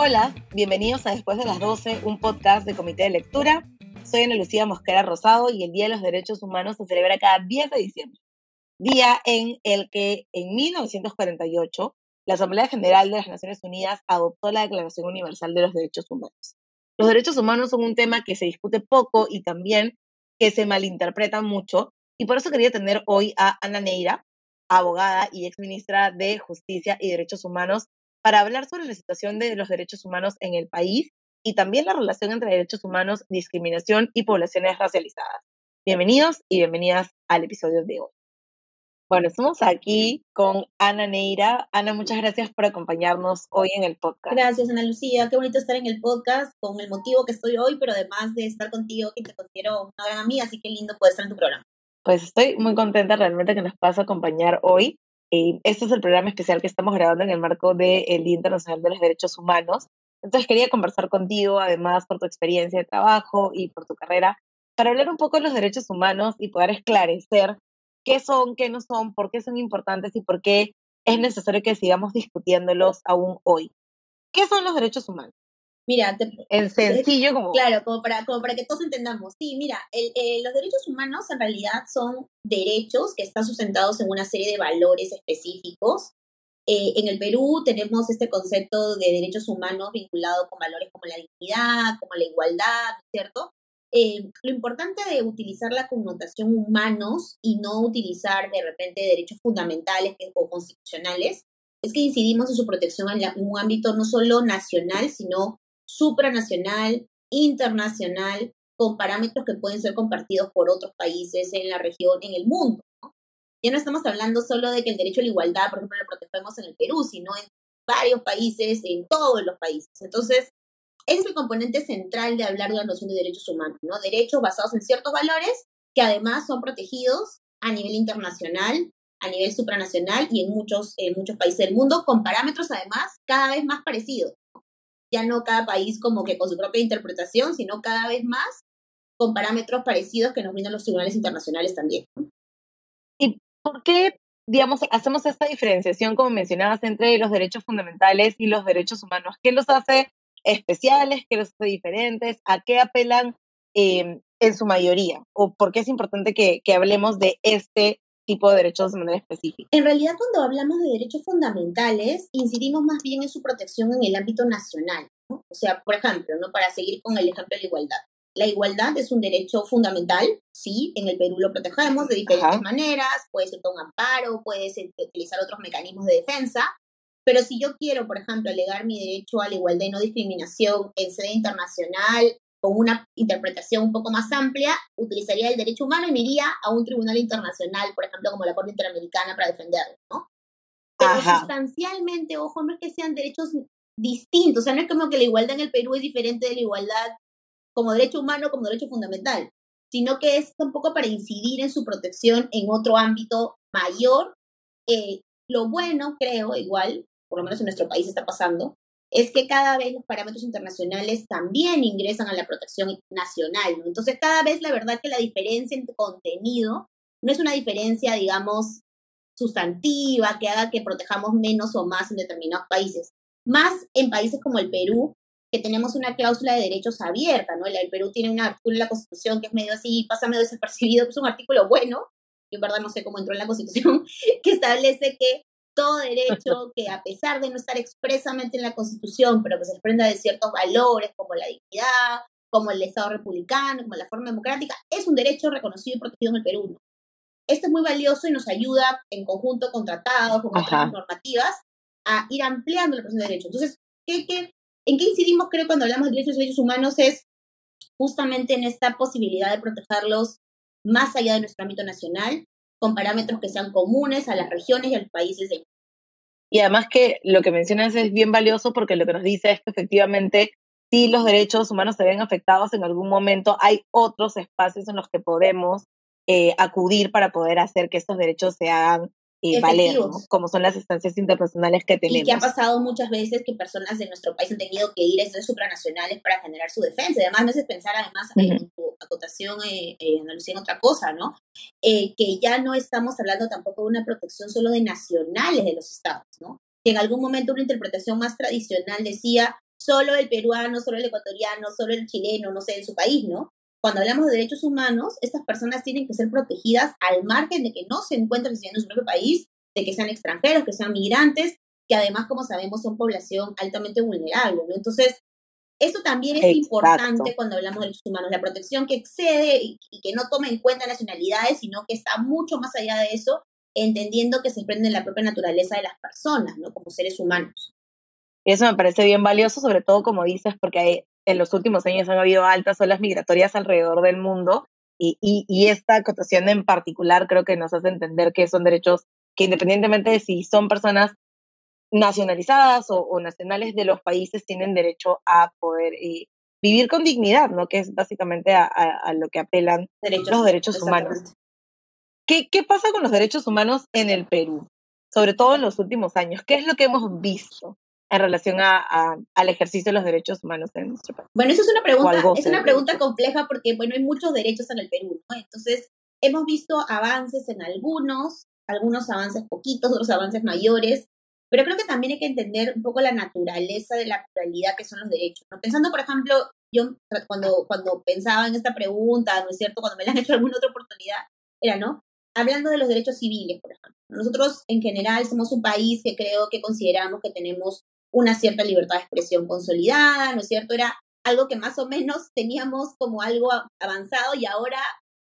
Hola, bienvenidos a Después de las 12, un podcast de Comité de Lectura. Soy Ana Lucía Mosquera Rosado y el Día de los Derechos Humanos se celebra cada 10 de diciembre, día en el que en 1948 la Asamblea General de las Naciones Unidas adoptó la Declaración Universal de los Derechos Humanos. Los derechos humanos son un tema que se discute poco y también que se malinterpreta mucho, y por eso quería tener hoy a Ana Neira, abogada y exministra de Justicia y Derechos Humanos, para hablar sobre la situación de los derechos humanos en el país y también la relación entre derechos humanos, discriminación y poblaciones racializadas. Bienvenidos y bienvenidas al episodio de hoy. Bueno, estamos aquí con Ana Neira. Ana, muchas gracias por acompañarnos hoy en el podcast. Gracias, Ana Lucía. Qué bonito estar en el podcast con el motivo que estoy hoy, pero además de estar contigo, que te considero una gran amiga, así que lindo poder estar en tu programa. Pues estoy muy contenta realmente que nos puedas acompañar hoy. Eh, este es el programa especial que estamos grabando en el marco del Día Internacional de los Derechos Humanos. Entonces quería conversar contigo, además por tu experiencia de trabajo y por tu carrera, para hablar un poco de los derechos humanos y poder esclarecer qué son, qué no son, por qué son importantes y por qué es necesario que sigamos discutiéndolos aún hoy. ¿Qué son los derechos humanos? Mira, en sencillo como... Claro, como para, como para que todos entendamos. Sí, mira, eh, los derechos humanos en realidad son derechos que están sustentados en una serie de valores específicos. Eh, en el Perú tenemos este concepto de derechos humanos vinculado con valores como la dignidad, como la igualdad, ¿cierto? Eh, lo importante de utilizar la connotación humanos y no utilizar de repente derechos fundamentales o constitucionales es que incidimos en su protección en un ámbito no solo nacional, sino supranacional, internacional, con parámetros que pueden ser compartidos por otros países en la región, en el mundo. Ya no estamos hablando solo de que el derecho a la igualdad, por ejemplo, lo protegemos en el Perú, sino en varios países, en todos los países. Entonces, ese es el componente central de hablar de la noción de derechos humanos, ¿no? Derechos basados en ciertos valores que además son protegidos a nivel internacional, a nivel supranacional y en muchos, en muchos países del mundo, con parámetros además cada vez más parecidos ya no cada país como que con su propia interpretación, sino cada vez más con parámetros parecidos que nos brindan los tribunales internacionales también. ¿Y por qué, digamos, hacemos esta diferenciación, como mencionabas, entre los derechos fundamentales y los derechos humanos? ¿Qué los hace especiales? ¿Qué los hace diferentes? ¿A qué apelan eh, en su mayoría? ¿O por qué es importante que, que hablemos de este tipo de derechos de manera específica. En realidad, cuando hablamos de derechos fundamentales, incidimos más bien en su protección en el ámbito nacional. O sea, por ejemplo, ¿no? para seguir con el ejemplo de la igualdad. La igualdad es un derecho fundamental, sí, en el Perú lo protegemos de diferentes maneras, puede ser con amparo, puede ser utilizar otros mecanismos de defensa, pero si yo quiero, por ejemplo, alegar mi derecho a la igualdad y no discriminación en sede internacional con una interpretación un poco más amplia, utilizaría el derecho humano y me iría a un tribunal internacional, por ejemplo, como la Corte Interamericana, para defenderlo, ¿no? Pero sustancialmente, ojo, no es que sean derechos distintos, o sea, no es como que la igualdad en el Perú es diferente de la igualdad como derecho humano, como derecho fundamental, sino que es un poco para incidir en su protección en otro ámbito mayor. Eh, lo bueno, creo, igual, por lo menos en nuestro país está pasando, es que cada vez los parámetros internacionales también ingresan a la protección nacional. Entonces, cada vez la verdad que la diferencia en contenido no es una diferencia, digamos, sustantiva que haga que protejamos menos o más en determinados países. Más en países como el Perú, que tenemos una cláusula de derechos abierta, ¿no? El, Perú tiene un artículo en la Constitución que es medio así, pasa medio desapercibido, es un artículo bueno, yo en verdad no sé cómo entró en la Constitución, que establece que todo derecho que a pesar de no estar expresamente en la Constitución, pero que se desprenda de ciertos valores como la dignidad, como el Estado republicano, como la forma democrática, es un derecho reconocido y protegido en el Perú. Esto es muy valioso y nos ayuda en conjunto con tratados, con otras normativas, a ir ampliando la protección de derechos. Entonces, ¿qué, qué, en qué incidimos, creo, cuando hablamos de derechos y derechos humanos? Es justamente en esta posibilidad de protegerlos más allá de nuestro ámbito nacional, con parámetros que sean comunes a las regiones y a los países y además que lo que mencionas es bien valioso porque lo que nos dice es que efectivamente si los derechos humanos se ven afectados en algún momento, hay otros espacios en los que podemos eh, acudir para poder hacer que estos derechos se hagan y valer, como son las instancias internacionales que tenemos. Y que ha pasado muchas veces que personas de nuestro país han tenido que ir a estas supranacionales para generar su defensa. Además, no es pensar, además, en tu acotación, eh, eh, en otra cosa, ¿no? Eh, que ya no estamos hablando tampoco de una protección solo de nacionales de los estados, ¿no? Que en algún momento una interpretación más tradicional decía, solo el peruano, solo el ecuatoriano, solo el chileno, no sé, en su país, ¿no? Cuando hablamos de derechos humanos, estas personas tienen que ser protegidas al margen de que no se encuentren en su propio país, de que sean extranjeros, que sean migrantes, que además, como sabemos, son población altamente vulnerable, ¿no? Entonces, esto también es importante cuando hablamos de derechos humanos, la protección que excede y, que no toma en cuenta nacionalidades, sino que está mucho más allá de eso, entendiendo que se prende en la propia naturaleza de las personas, ¿no? Como seres humanos. Eso me parece bien valioso, sobre todo como dices, porque en los últimos años han habido altas olas migratorias alrededor del mundo y, y, esta acotación en particular creo que nos hace entender que son derechos que independientemente de si son personas nacionalizadas o, nacionales de los países tienen derecho a poder eh, vivir con dignidad, ¿no? Que es básicamente a, lo que apelan los derechos humanos. ¿Qué, ¿Qué pasa con los derechos humanos en el Perú? Sobre todo en los últimos años. ¿Qué es lo que hemos visto? en relación a, al ejercicio de los derechos humanos en nuestro país? Bueno, esa es una pregunta, es una pregunta compleja porque, bueno, hay muchos derechos en el Perú, ¿no? Entonces, hemos visto avances en algunos, algunos avances poquitos, otros avances mayores, pero creo que también hay que entender un poco la naturaleza de la pluralidad que son los derechos. ¿no? Pensando, por ejemplo, yo cuando, cuando pensaba en esta pregunta, ¿no es cierto? Cuando me la han hecho alguna otra oportunidad, era, ¿no? Hablando de los derechos civiles, por ejemplo. Nosotros, en general, somos un país que creo que consideramos que tenemos una cierta libertad de expresión consolidada, ¿no es cierto? Era algo que más o menos teníamos como algo avanzado y ahora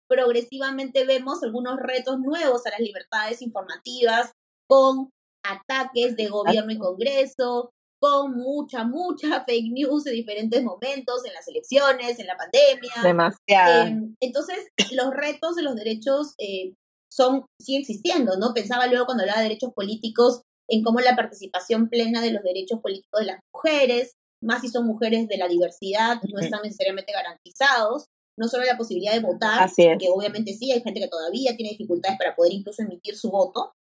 progresivamente vemos algunos retos nuevos a las libertades informativas con ataques de gobierno y Congreso, con mucha, mucha fake news en diferentes momentos, en las elecciones, en la pandemia. Demasiado. Em, entonces, los retos de los derechos eh, son, siguen existiendo, ¿no? Pensaba luego cuando hablaba de derechos políticos en cómo la participación plena de los derechos políticos de las mujeres, más si son mujeres de la diversidad, no están necesariamente garantizados, no solo la posibilidad de votar, que obviamente sí, hay gente que todavía tiene dificultades para poder incluso emitir su voto,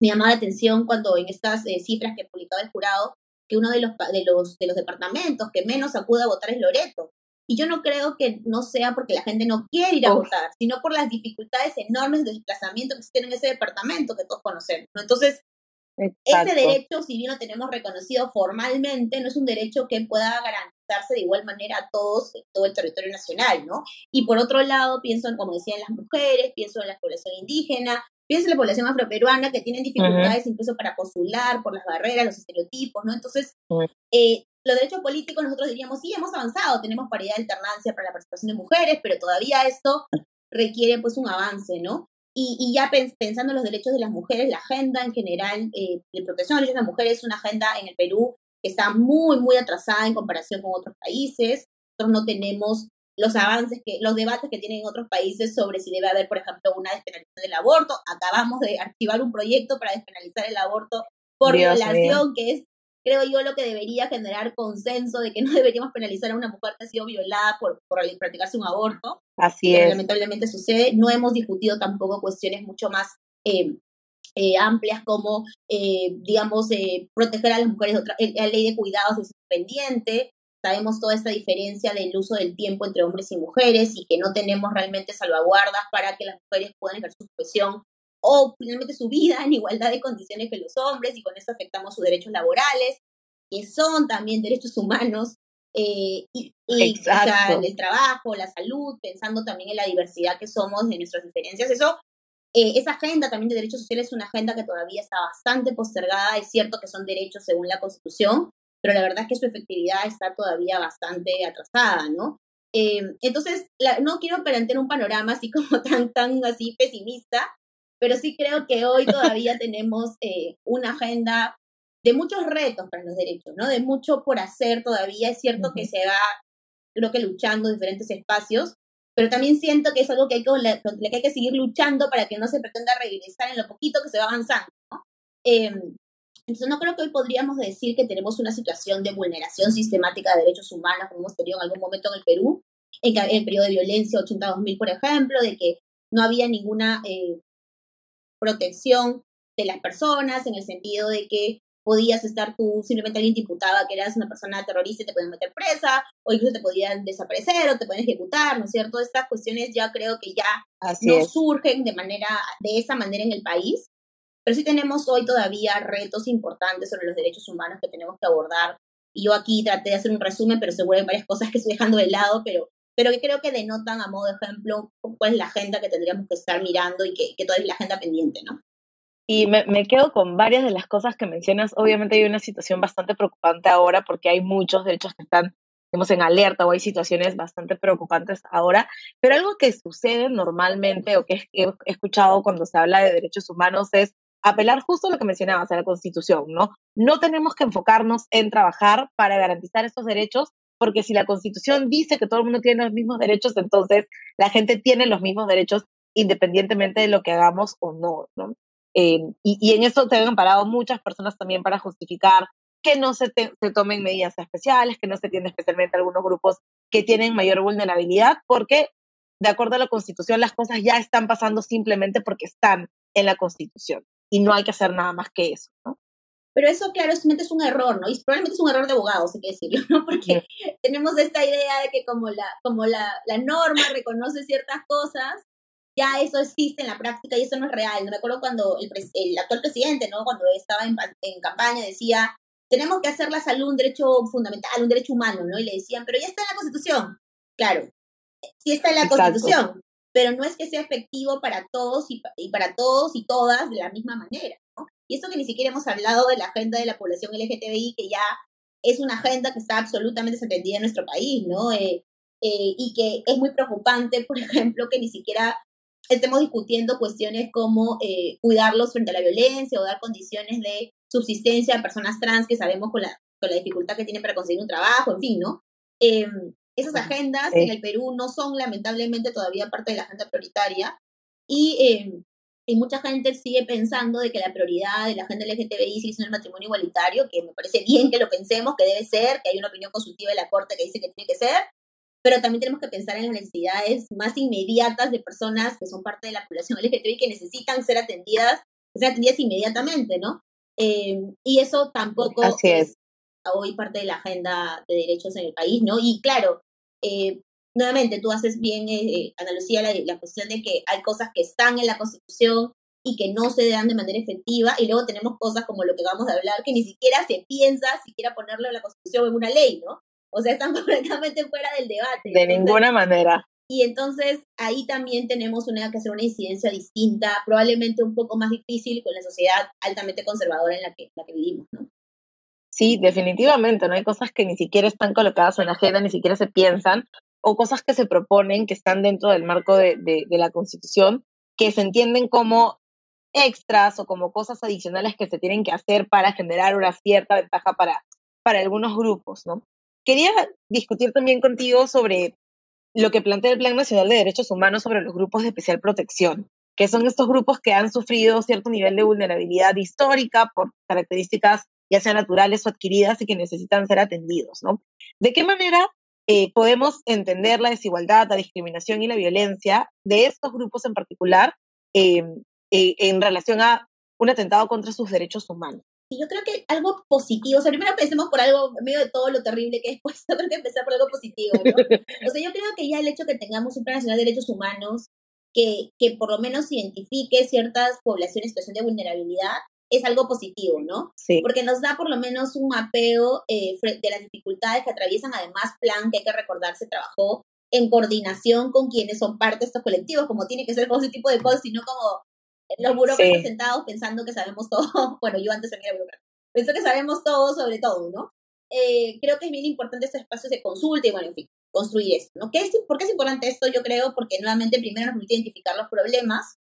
me llamaba la atención cuando en estas eh, cifras que publicaba el jurado, que uno de los, de, los, de los departamentos que menos acude a votar es Loreto. Y yo no creo que no sea porque la gente no quiere ir a votar, sino por las dificultades enormes de desplazamiento que existen en ese departamento que todos conocemos. Entonces, ese derecho, si bien lo tenemos reconocido formalmente, no es un derecho que pueda garantizarse de igual manera a todos en todo el territorio nacional, ¿no? Y por otro lado, pienso en, como decían las mujeres, pienso en la población indígena, Piensa en la población afroperuana que tienen dificultades incluso para postular por las barreras, los estereotipos, ¿no? Entonces, eh, los derechos políticos nosotros diríamos, sí, hemos avanzado, tenemos paridad de alternancia para la participación de mujeres, pero todavía esto requiere pues un avance, ¿no? Y, y ya pensando en los derechos de las mujeres, la agenda en general eh, de protección de los derechos de las mujeres es una agenda en el Perú que está muy, muy atrasada en comparación con otros países. Nosotros no tenemos los avances, que los debates que tienen otros países sobre si debe haber, por ejemplo, una despenalización del aborto. Acabamos de activar un proyecto para despenalizar el aborto por violación, que es, creo yo, lo que debería generar consenso de que no deberíamos penalizar a una mujer que ha sido violada por, por practicarse un aborto. Así es. Lamentablemente sucede. No hemos discutido tampoco cuestiones mucho más eh, eh, amplias como, eh, digamos, proteger a las mujeres, otra, la ley de cuidados es pendiente, sabemos toda esta diferencia del uso del tiempo entre hombres y mujeres y que no tenemos realmente salvaguardas para que las mujeres puedan ejercer su profesión o finalmente su vida en igualdad de condiciones que los hombres y con eso afectamos sus derechos laborales, que son también derechos humanos, eh, y, el trabajo, la salud, pensando también en la diversidad que somos de nuestras diferencias. Eso, eh, esa agenda también de derechos sociales es una agenda que todavía está bastante postergada. Es cierto que son derechos según la Constitución, pero la verdad es que su efectividad está todavía bastante atrasada, ¿no? Eh, entonces, no quiero plantear un panorama así como tan, tan así pesimista, pero sí creo que hoy todavía tenemos eh, una agenda de muchos retos para los derechos, ¿no? De mucho por hacer todavía. Es cierto que se va, creo que luchando en diferentes espacios, pero también siento que es algo que hay que, que, hay que seguir luchando para que no se pretenda regresar en lo poquito que se va avanzando, ¿no? Eh, entonces no creo que hoy podríamos decir que tenemos una situación de vulneración sistemática de derechos humanos como hemos tenido en algún momento en el Perú, en el periodo de violencia 82.000, por ejemplo, de que no había ninguna eh, protección de las personas en el sentido de que podías estar tú, simplemente alguien te imputaba que eras una persona terrorista y te podían meter presa, o incluso te podían desaparecer o te podían ejecutar, ¿no es cierto? Estas cuestiones ya creo que ya no surgen de manera, de esa manera en el país, pero sí tenemos hoy todavía retos importantes sobre los derechos humanos que tenemos que abordar Y yo aquí traté de hacer un resumen, pero seguro hay varias cosas que estoy dejando de lado, pero, pero que creo que denotan a modo de ejemplo cuál es la agenda que tendríamos que estar mirando y que, que toda es la agenda pendiente, ¿no? Y me, me, quedo con varias de las cosas que mencionas. Obviamente hay una situación bastante preocupante ahora porque hay muchos derechos que están digamos, en alerta o hay situaciones bastante preocupantes ahora, pero algo que sucede normalmente o que he escuchado cuando se habla de derechos humanos es apelar justo a lo que mencionabas, a la Constitución, ¿no? No tenemos que enfocarnos en trabajar para garantizar estos derechos, porque si la Constitución dice que todo el mundo tiene los mismos derechos, entonces la gente tiene los mismos derechos independientemente de lo que hagamos o no, ¿no? Eh, y, en eso se han parado muchas personas también para justificar que no se, tomen medidas especiales, que no se tienen especialmente algunos grupos que tienen mayor vulnerabilidad, porque de acuerdo a la Constitución las cosas ya están pasando simplemente porque están en la Constitución y no hay que hacer nada más que eso, ¿no? Pero eso, claro, simplemente es un error, ¿no? Y probablemente es un error de abogados, hay que decirlo, ¿no? Porque tenemos esta idea de que como la, como la, la norma reconoce ciertas cosas, ya eso existe en la práctica y eso no es real. No me acuerdo cuando el, el actual presidente, ¿no? Cuando estaba en, en, campaña decía, tenemos que hacer la salud un derecho fundamental, un derecho humano, ¿no? Y le decían, pero ya está en la Constitución. Claro, sí está en la Constitución, pero no es que sea efectivo para todos y, para todos y todas de la misma manera, ¿no? Y esto que ni siquiera hemos hablado de la agenda de la población LGTBI, que ya es una agenda que está absolutamente desatendida en nuestro país, ¿no? Eh, eh, y que es muy preocupante, por ejemplo, que ni siquiera estemos discutiendo cuestiones como eh, cuidarlos frente a la violencia o dar condiciones de subsistencia a personas trans que sabemos con la, con la dificultad que tienen para conseguir un trabajo, en fin, ¿no? Em, esas agendas en el Perú no son lamentablemente todavía parte de la agenda prioritaria y, em, y, mucha gente sigue pensando de que la prioridad de la agenda LGTBI sigue siendo el matrimonio igualitario, que me parece bien que lo pensemos, que debe ser, que hay una opinión consultiva de la Corte que dice que tiene que ser, pero también tenemos que pensar en las necesidades más inmediatas de personas que son parte de la población LGTBI que necesitan ser atendidas, ser atendidas inmediatamente, ¿no? Eh, y eso tampoco es. hoy parte de la agenda de derechos en el país, ¿no? Y claro, eh, nuevamente tú haces bien, eh, Ana Lucía, la, la cuestión de que hay cosas que están en la Constitución y que no se dan de manera efectiva, y luego tenemos cosas como lo que vamos a hablar, que ni siquiera se piensa siquiera ponerlo en la Constitución en una ley, ¿no? O sea, están completamente fuera del debate. De ninguna manera. Y entonces ahí también tenemos una, que hacer una incidencia distinta, probablemente un poco más difícil con la sociedad altamente conservadora en la que, la que vivimos, ¿no? Sí, definitivamente, ¿no? Hay cosas que ni siquiera están colocadas en la agenda, ni siquiera se piensan, o cosas que se proponen que están dentro del marco de, la Constitución, que se entienden como extras o como cosas adicionales que se tienen que hacer para generar una cierta ventaja para, para algunos grupos, ¿no? Quería discutir también contigo sobre lo que plantea el Plan Nacional de Derechos Humanos sobre los grupos de especial protección, que son estos grupos que han sufrido cierto nivel de vulnerabilidad histórica por características ya sean naturales o adquiridas y que necesitan ser atendidos, ¿no? ¿De qué manera eh, podemos entender la desigualdad, la discriminación y la violencia de estos grupos en particular eh, eh, en relación a un atentado contra sus derechos humanos? yo creo que algo positivo, o sea, primero pensemos por algo, en medio de todo lo terrible que es, pues creo que empezar por algo positivo, ¿no? O sea, yo creo que ya el hecho que tengamos un Plan Nacional de Derechos Humanos que, que por lo menos identifique ciertas poblaciones en situación de vulnerabilidad es algo positivo, ¿no? Sí. Porque nos da por lo menos un mapeo eh, de las dificultades que atraviesan, además, plan que hay que recordar se trabajó en coordinación con quienes son parte de estos colectivos, como tiene que ser con ese tipo de cosas, sino como los burócratas sentados pensando que sabemos todo. bueno, yo antes también era burócrata. Pensó que sabemos todo sobre todo, ¿no? Eh, creo que es bien importante estos espacios de consulta y, bueno, en fin, construir esto, ¿no? ¿Qué es, ¿Por qué es importante esto? Yo creo porque nuevamente primero nos permite identificar los problemas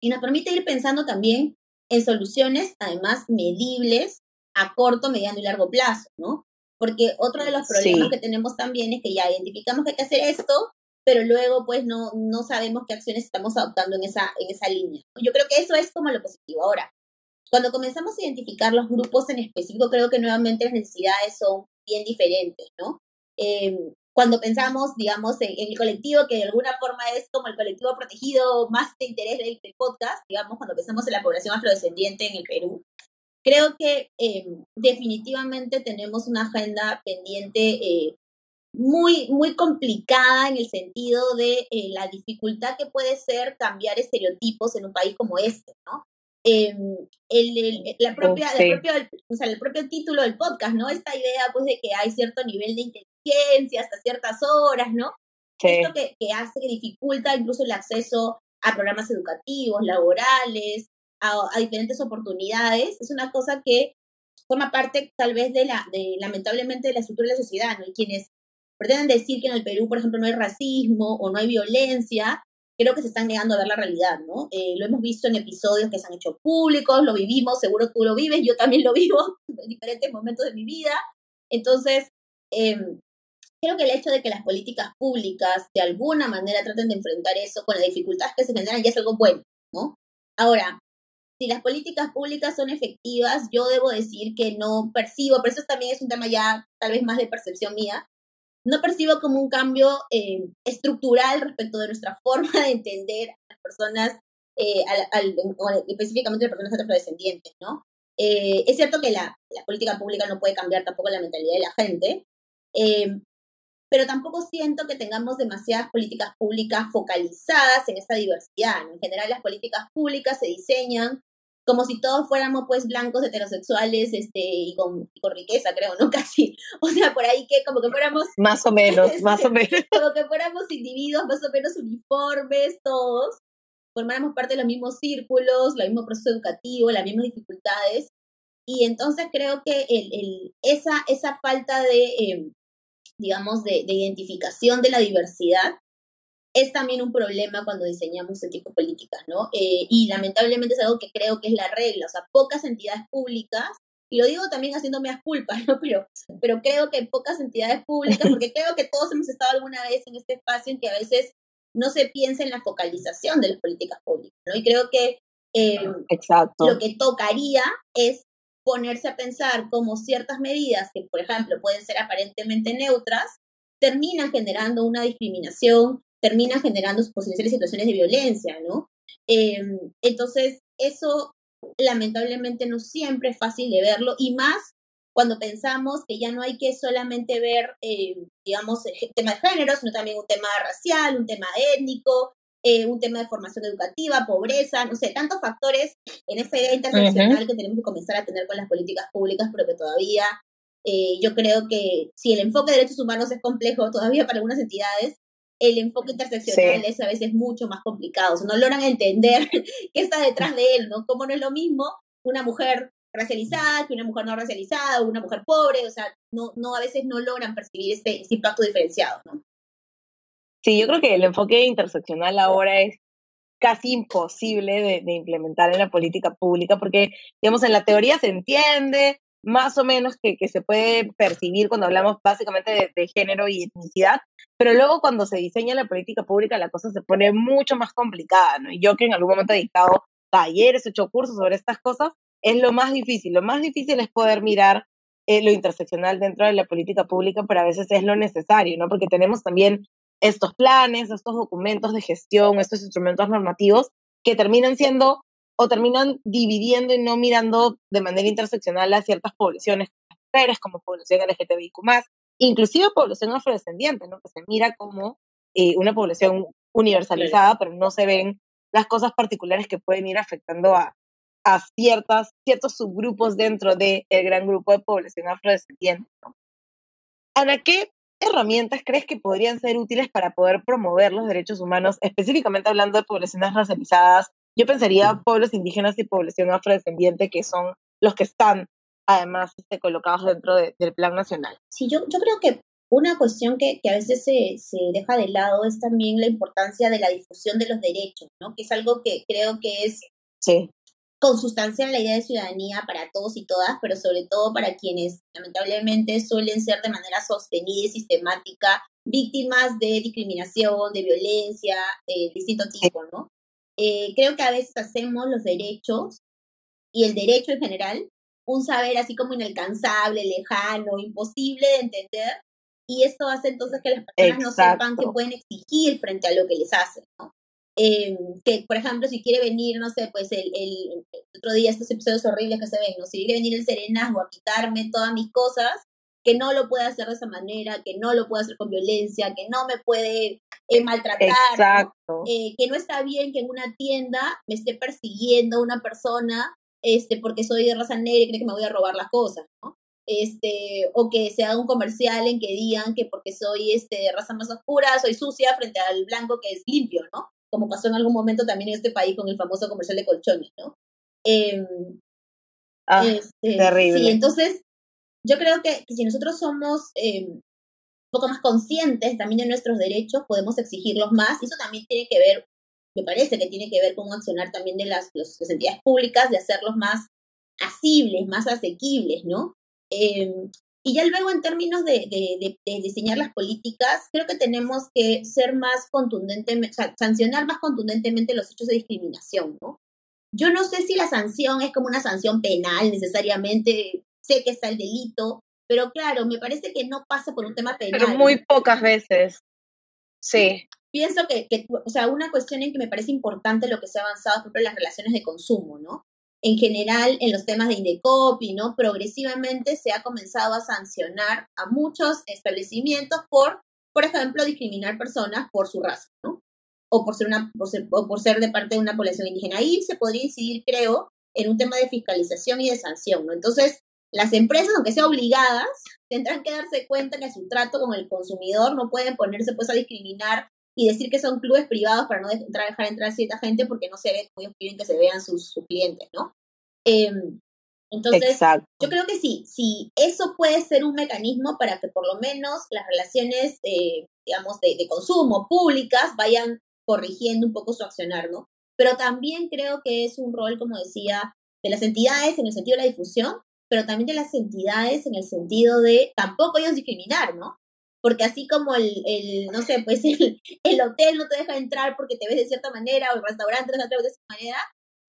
y nos permite ir pensando también en soluciones, además, medibles a corto, mediano y largo plazo, ¿no? Porque otro de los problemas que tenemos también es que ya identificamos que hay que hacer esto, pero luego pues no, no sabemos qué acciones estamos adoptando en esa, en esa línea. Yo creo que eso es como lo positivo. Ahora, cuando comenzamos a identificar los grupos en específico, creo que nuevamente las necesidades son bien diferentes, ¿no? Eh, cuando pensamos, digamos, en, el colectivo, que de alguna forma es como el colectivo protegido más de interés del, podcast, digamos, cuando pensamos en la población afrodescendiente en el Perú, creo que eh, definitivamente tenemos una agenda pendiente eh, muy, muy complicada en el sentido de eh, la dificultad que puede ser cambiar estereotipos en un país como este, ¿no? em, el, la propia, o sea, el propio título del podcast, ¿no? Esta idea, pues, de que hay cierto nivel de inteligencia hasta ciertas horas, ¿no? Esto que, que hace que dificulta incluso el acceso a programas educativos, laborales, a, a, diferentes oportunidades, es una cosa que forma parte tal vez de la, de, lamentablemente, de la estructura de la sociedad, ¿no? Y quienes pretenden decir que en el Perú, por ejemplo, no hay racismo o no hay violencia, creo que se están negando a ver la realidad, ¿no? Eh, lo hemos visto en episodios que se han hecho públicos, lo vivimos, seguro tú lo vives, yo también lo vivo en diferentes momentos de mi vida. Entonces, em, creo que el hecho de que las políticas públicas de alguna manera traten de enfrentar eso con las dificultades que se generan ya es algo bueno, ¿no? Ahora, si las políticas públicas son efectivas, yo debo decir que no percibo, pero eso también es un tema ya tal vez más de percepción mía, no percibo como un cambio eh, estructural respecto de nuestra forma de entender a las personas, eh, al, específicamente a las personas afrodescendientes, ¿no? Eh, es cierto que la, la, política pública no puede cambiar tampoco la mentalidad de la gente, pero tampoco siento que tengamos demasiadas políticas públicas focalizadas en esta diversidad. En general, las políticas públicas se diseñan como si todos fuéramos pues blancos heterosexuales este y con, riqueza creo no casi. O sea por ahí que como que fuéramos más o menos más o menos. como que fuéramos individuos más o menos uniformes todos formáramos parte de los mismos círculos el mismo proceso educativo las mismas dificultades. Y entonces creo que el, el esa esa falta de em, digamos de, de identificación de la diversidad es también un problema cuando diseñamos este tipo de políticas, ¿no? Eh, y lamentablemente es algo que creo que es la regla, o sea, pocas entidades públicas, y lo digo también haciéndome a culpa, ¿no? Pero, pero creo que pocas entidades públicas, porque creo que todos hemos estado alguna vez en este espacio en que a veces no se piensa en la focalización de las políticas públicas, ¿no? Y creo que eh, Exacto. lo que tocaría es ponerse a pensar cómo ciertas medidas que, por ejemplo, pueden ser aparentemente neutras, terminan generando una discriminación termina generando posibles situaciones de violencia, ¿no? Em, entonces, eso lamentablemente no siempre es fácil de verlo y más cuando pensamos que ya no hay que solamente ver, eh, digamos, el tema de género, sino también un tema racial, un tema étnico, eh, un tema de formación educativa, pobreza, no sé, tantos factores en esta idea interseccional que tenemos que comenzar a tener con las políticas públicas, pero que todavía eh, yo creo que si el enfoque de derechos humanos es complejo todavía para algunas entidades, el enfoque interseccional es a veces mucho más complicado, o sea, no logran entender qué está detrás de él, ¿no? Cómo no es lo mismo una mujer racializada que una mujer no racializada o una mujer pobre, o sea, no, no a veces no logran percibir este, este impacto diferenciado, ¿no? Sí, yo creo que el enfoque interseccional ahora es casi imposible de, de, implementar en la política pública porque, digamos, en la teoría se entiende más o menos que, que se puede percibir cuando hablamos básicamente de, de, género y etnicidad, pero luego cuando se diseña la política pública la cosa se pone mucho más complicada, ¿no? Y yo que en algún momento he dictado talleres, he hecho cursos sobre estas cosas, es lo más difícil. Lo más difícil es poder mirar eh, lo interseccional dentro de la política pública, pero a veces es lo necesario, ¿no? Porque tenemos también estos planes, estos documentos de gestión, estos instrumentos normativos que terminan siendo o terminan dividiendo y no mirando de manera interseccional a ciertas poblaciones, mujeres, como población LGTBIQ+, inclusive población afrodescendiente, ¿no? que se mira como eh, una población universalizada, pero no se ven las cosas particulares que pueden ir afectando a, a ciertas, ciertos subgrupos dentro del gran grupo de población afrodescendiente. ¿no? Ana, ¿qué herramientas crees que podrían ser útiles para poder promover los derechos humanos, específicamente hablando de poblaciones racializadas? Yo pensaría pueblos indígenas y población afrodescendiente, que son los que están además este, colocados dentro del plan nacional. Sí, yo, yo creo que una cuestión que, que a veces se, se, deja de lado es también la importancia de la difusión de los derechos, ¿no? Que es algo que creo que es sí. Consustancial la idea de ciudadanía para todos y todas, pero sobre todo para quienes lamentablemente suelen ser de manera sostenida y sistemática víctimas de discriminación, de violencia, de distinto tipo, ¿no? Eh, creo que a veces hacemos los derechos y el derecho en general un saber así como inalcanzable, lejano, imposible de entender, y esto hace entonces que las personas no sepan que pueden exigir frente a lo que les hacen, ¿no? Eh, que, por ejemplo, si quiere venir, no sé, pues el, el, otro día estos episodios horribles que se ven, ¿no? Si quiere venir el serenazgo a quitarme todas mis cosas, que no lo puede hacer de esa manera, que no lo puede hacer con violencia, que no me puede eh, maltratar, Exacto. Eh, que no está bien que en una tienda me esté persiguiendo una persona este, porque soy de raza negra y cree que me voy a robar las cosas, ¿no? Este, o que se haga un comercial en que digan que porque soy este, de raza más oscura, soy sucia frente al blanco que es limpio, ¿no? Como pasó en algún momento también en este país con el famoso comercial de colchones, ¿no? Em, ah, este, terrible. Sí, entonces yo creo que, si nosotros somos eh, un poco más conscientes también de nuestros derechos, podemos exigirlos más. Y eso también tiene que ver, me parece que tiene que ver con accionar también de las, las entidades públicas, de hacerlos más asibles, más asequibles, ¿no? Em, y ya luego en términos de, de, de, diseñar las políticas, creo que tenemos que ser más contundentemente, sancionar más contundentemente los hechos de discriminación, ¿no? Yo no sé si la sanción es como una sanción penal necesariamente, sé que está el delito, pero claro, me parece que no pasa por un tema penal. Pero muy pocas veces. Sí. Pienso que, que, o sea, una cuestión en que me parece importante lo que se ha avanzado, por ejemplo, las relaciones de consumo, ¿no? En general, en los temas de Indecopy, ¿no? Progresivamente se ha comenzado a sancionar a muchos establecimientos por, por ejemplo, discriminar personas por su raza, ¿no? O por ser, una, por ser, o por ser de parte de una población indígena. Ahí se podría incidir, creo, en un tema de fiscalización y de sanción. Entonces, las empresas, aunque sean obligadas, tendrán que darse cuenta que su trato con el consumidor no pueden ponerse pues a discriminar y decir que son clubes privados para no dejar entrar cierta gente porque no se ve ellos quieren que se vean sus, clientes, ¿no? Em, entonces, yo creo que sí, sí, eso puede ser un mecanismo para que por lo menos las relaciones, eh, digamos, de, de, consumo públicas vayan corrigiendo un poco su accionar, ¿no? Pero también creo que es un rol, como decía, de las entidades en el sentido de la difusión, pero también de las entidades en el sentido de tampoco ellos discriminar, ¿no? Porque así como el, el no sé, pues el, el, hotel no te deja entrar porque te ves de cierta manera o el restaurante no te deja de cierta manera,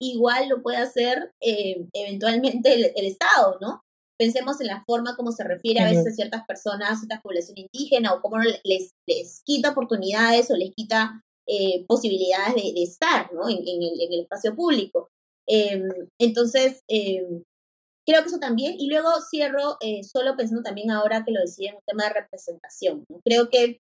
igual lo puede hacer eh, eventualmente el, el, Estado, ¿no? Pensemos en la forma como se refiere a veces a ciertas personas, a ciertas poblaciones indígenas, o cómo les, les quita oportunidades o les quita eh, posibilidades de, de, estar ¿no? en, en, el, en, el, espacio público. Eh, entonces, em, Creo que eso también, y luego cierro eh, solo pensando también ahora que lo decía en un tema de representación. Creo que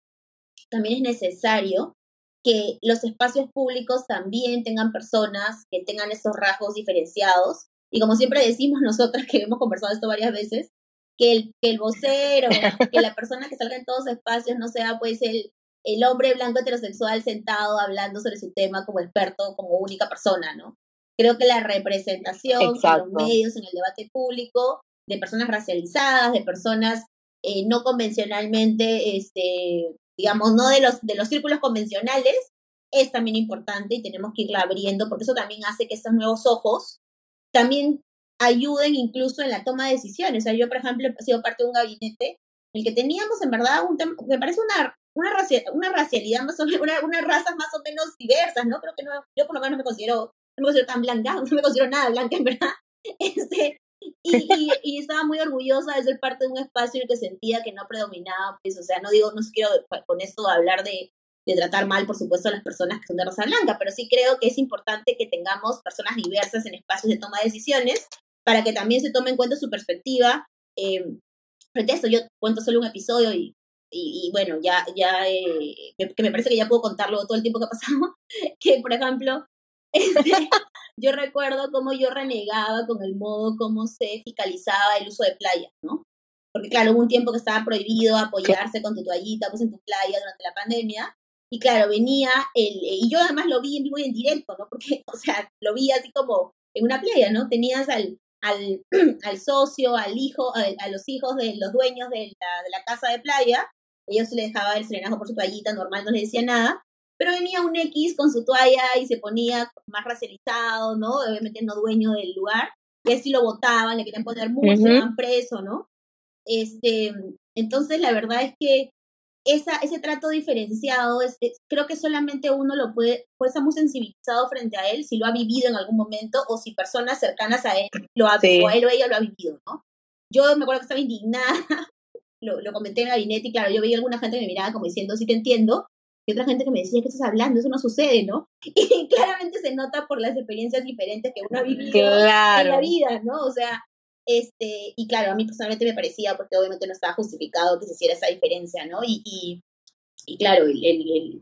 también es necesario que los espacios públicos también tengan personas que tengan esos rasgos diferenciados. Y como siempre decimos nosotras, que hemos conversado esto varias veces, que el, que el vocero, que la persona que salga en todos los espacios no sea pues el, el hombre blanco heterosexual sentado hablando sobre su tema como experto, como única persona, ¿no? Creo que la representación en los medios, en el debate público, de personas racializadas, de personas eh, no convencionalmente, este, digamos, no de los, de los círculos convencionales, es también importante y tenemos que irla abriendo porque eso también hace que estos nuevos ojos también ayuden incluso en la toma de decisiones. O sea, yo, por ejemplo, he sido parte de un gabinete en el que teníamos en verdad un tema, me parece una, una, una racialidad más o menos, una, unas razas más o menos diversas, ¿no? Creo que no, yo por lo menos me considero no me considero tan blanca, no me considero nada blanca en verdad. Este, y, y, estaba muy orgullosa de ser parte de un espacio en el que sentía que no predominaba, pues, o sea, no digo, no quiero con esto hablar de, de tratar mal, por supuesto, a las personas que son de raza blanca, pero sí creo que es importante que tengamos personas diversas en espacios de toma de decisiones para que también se tome en cuenta su perspectiva. Eh, frente a esto, yo cuento solo un episodio y, y, bueno, ya, ya eh, que me parece que ya puedo contarlo todo el tiempo que ha pasado, que por ejemplo, este, yo recuerdo cómo yo renegaba con el modo como se fiscalizaba el uso de playas, ¿no? Porque claro, hubo un tiempo que estaba prohibido apoyarse con tu toallita pues en tu playa durante la pandemia. Y claro, venía el, y yo además lo vi en vivo y en directo, ¿no? Porque, o sea, lo vi así como en una playa, ¿no? Tenías al, al, al socio, al hijo, a, los hijos de los dueños de la, de la casa de playa, ellos se les dejaba el serenazo por su toallita, normal, no les decía nada, pero venía un X con su toalla y se ponía más racializado, ¿no? Obviamente no dueño del lugar, y así lo votaban, le querían poner mucho, uh preso, ¿no? Este, entonces la verdad es que esa, ese trato diferenciado, es, creo que solamente uno lo puede, puede estar muy sensibilizado frente a él si lo ha vivido en algún momento o si personas cercanas a él lo ha, o él o ella lo ha vivido, ¿no? Yo me acuerdo que estaba indignada, lo, lo comenté en el gabinete y claro, yo veía alguna gente que me miraba como diciendo, sí te entiendo, y otra gente que me decía, ¿qué estás hablando? Eso no sucede, ¿no? Y claramente se nota por las experiencias diferentes que uno ha vivido en la vida, ¿no? O sea, Este, y claro, a mí personalmente me parecía, porque obviamente no estaba justificado que se hiciera esa diferencia, ¿no? Y, y, y claro, el, el,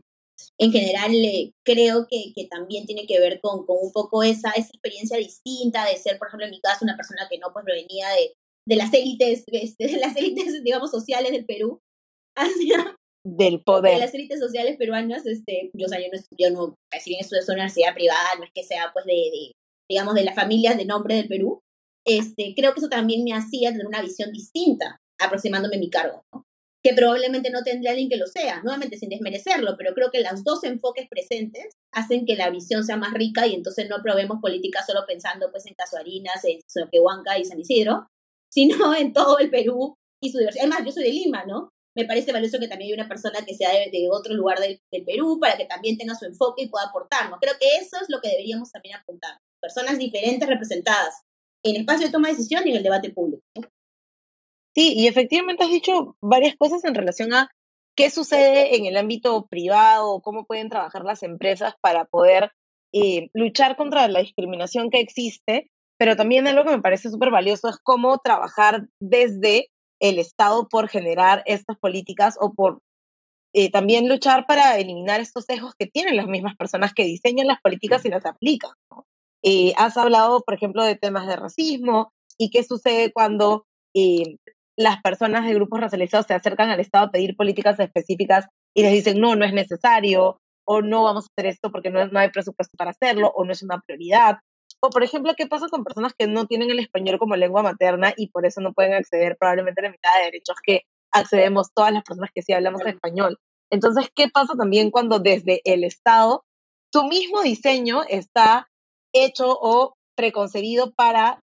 en general eh, creo que, que, también tiene que ver con, con un poco esa, esa experiencia distinta de ser, por ejemplo, en mi caso, una persona que no pues provenía de, de las élites, este, de las élites, digamos, sociales del Perú, hacia, del poder. De las élites sociales peruanas, este, yo, o sea, yo no, yo no, si bien en una universidad privada, no es que sea, pues, de, de, digamos, de las familias de nombre del Perú, este, creo que eso también me hacía tener una visión distinta, aproximándome a mi cargo, ¿no? que probablemente no tendría alguien que lo sea, nuevamente sin desmerecerlo, pero creo que los dos enfoques presentes hacen que la visión sea más rica y entonces no probemos política solo pensando pues en Casuarinas, en Soquehuanca y San Isidro, sino en todo el Perú y su diversidad. Además, yo soy de Lima, ¿no? Me parece valioso que también haya una persona que sea de, otro lugar del, Perú para que también tenga su enfoque y pueda aportarnos. Creo que eso es lo que deberíamos también apuntar. Personas diferentes representadas en espacio de toma de decisión y en el debate público. Sí, y efectivamente has dicho varias cosas en relación a qué sucede en el ámbito privado, cómo pueden trabajar las empresas para poder eh, luchar contra la discriminación que existe, pero también algo que me parece súper valioso es cómo trabajar desde el Estado por generar estas políticas o por eh, también luchar para eliminar estos sesgos que tienen las mismas personas que diseñan las políticas y las aplican. Eh, has hablado, por ejemplo, de temas de racismo y qué sucede cuando las personas de grupos racializados se acercan al Estado a pedir políticas específicas y les dicen, no, no es necesario, o no vamos a hacer esto porque no, no hay presupuesto para hacerlo, o no es una prioridad. O, por ejemplo, ¿qué pasa con personas que no tienen el español como lengua materna y por eso no pueden acceder probablemente a la mitad de derechos que accedemos todas las personas que sí hablamos español? Entonces, ¿qué pasa también cuando desde el Estado tu mismo diseño está hecho o preconcebido para,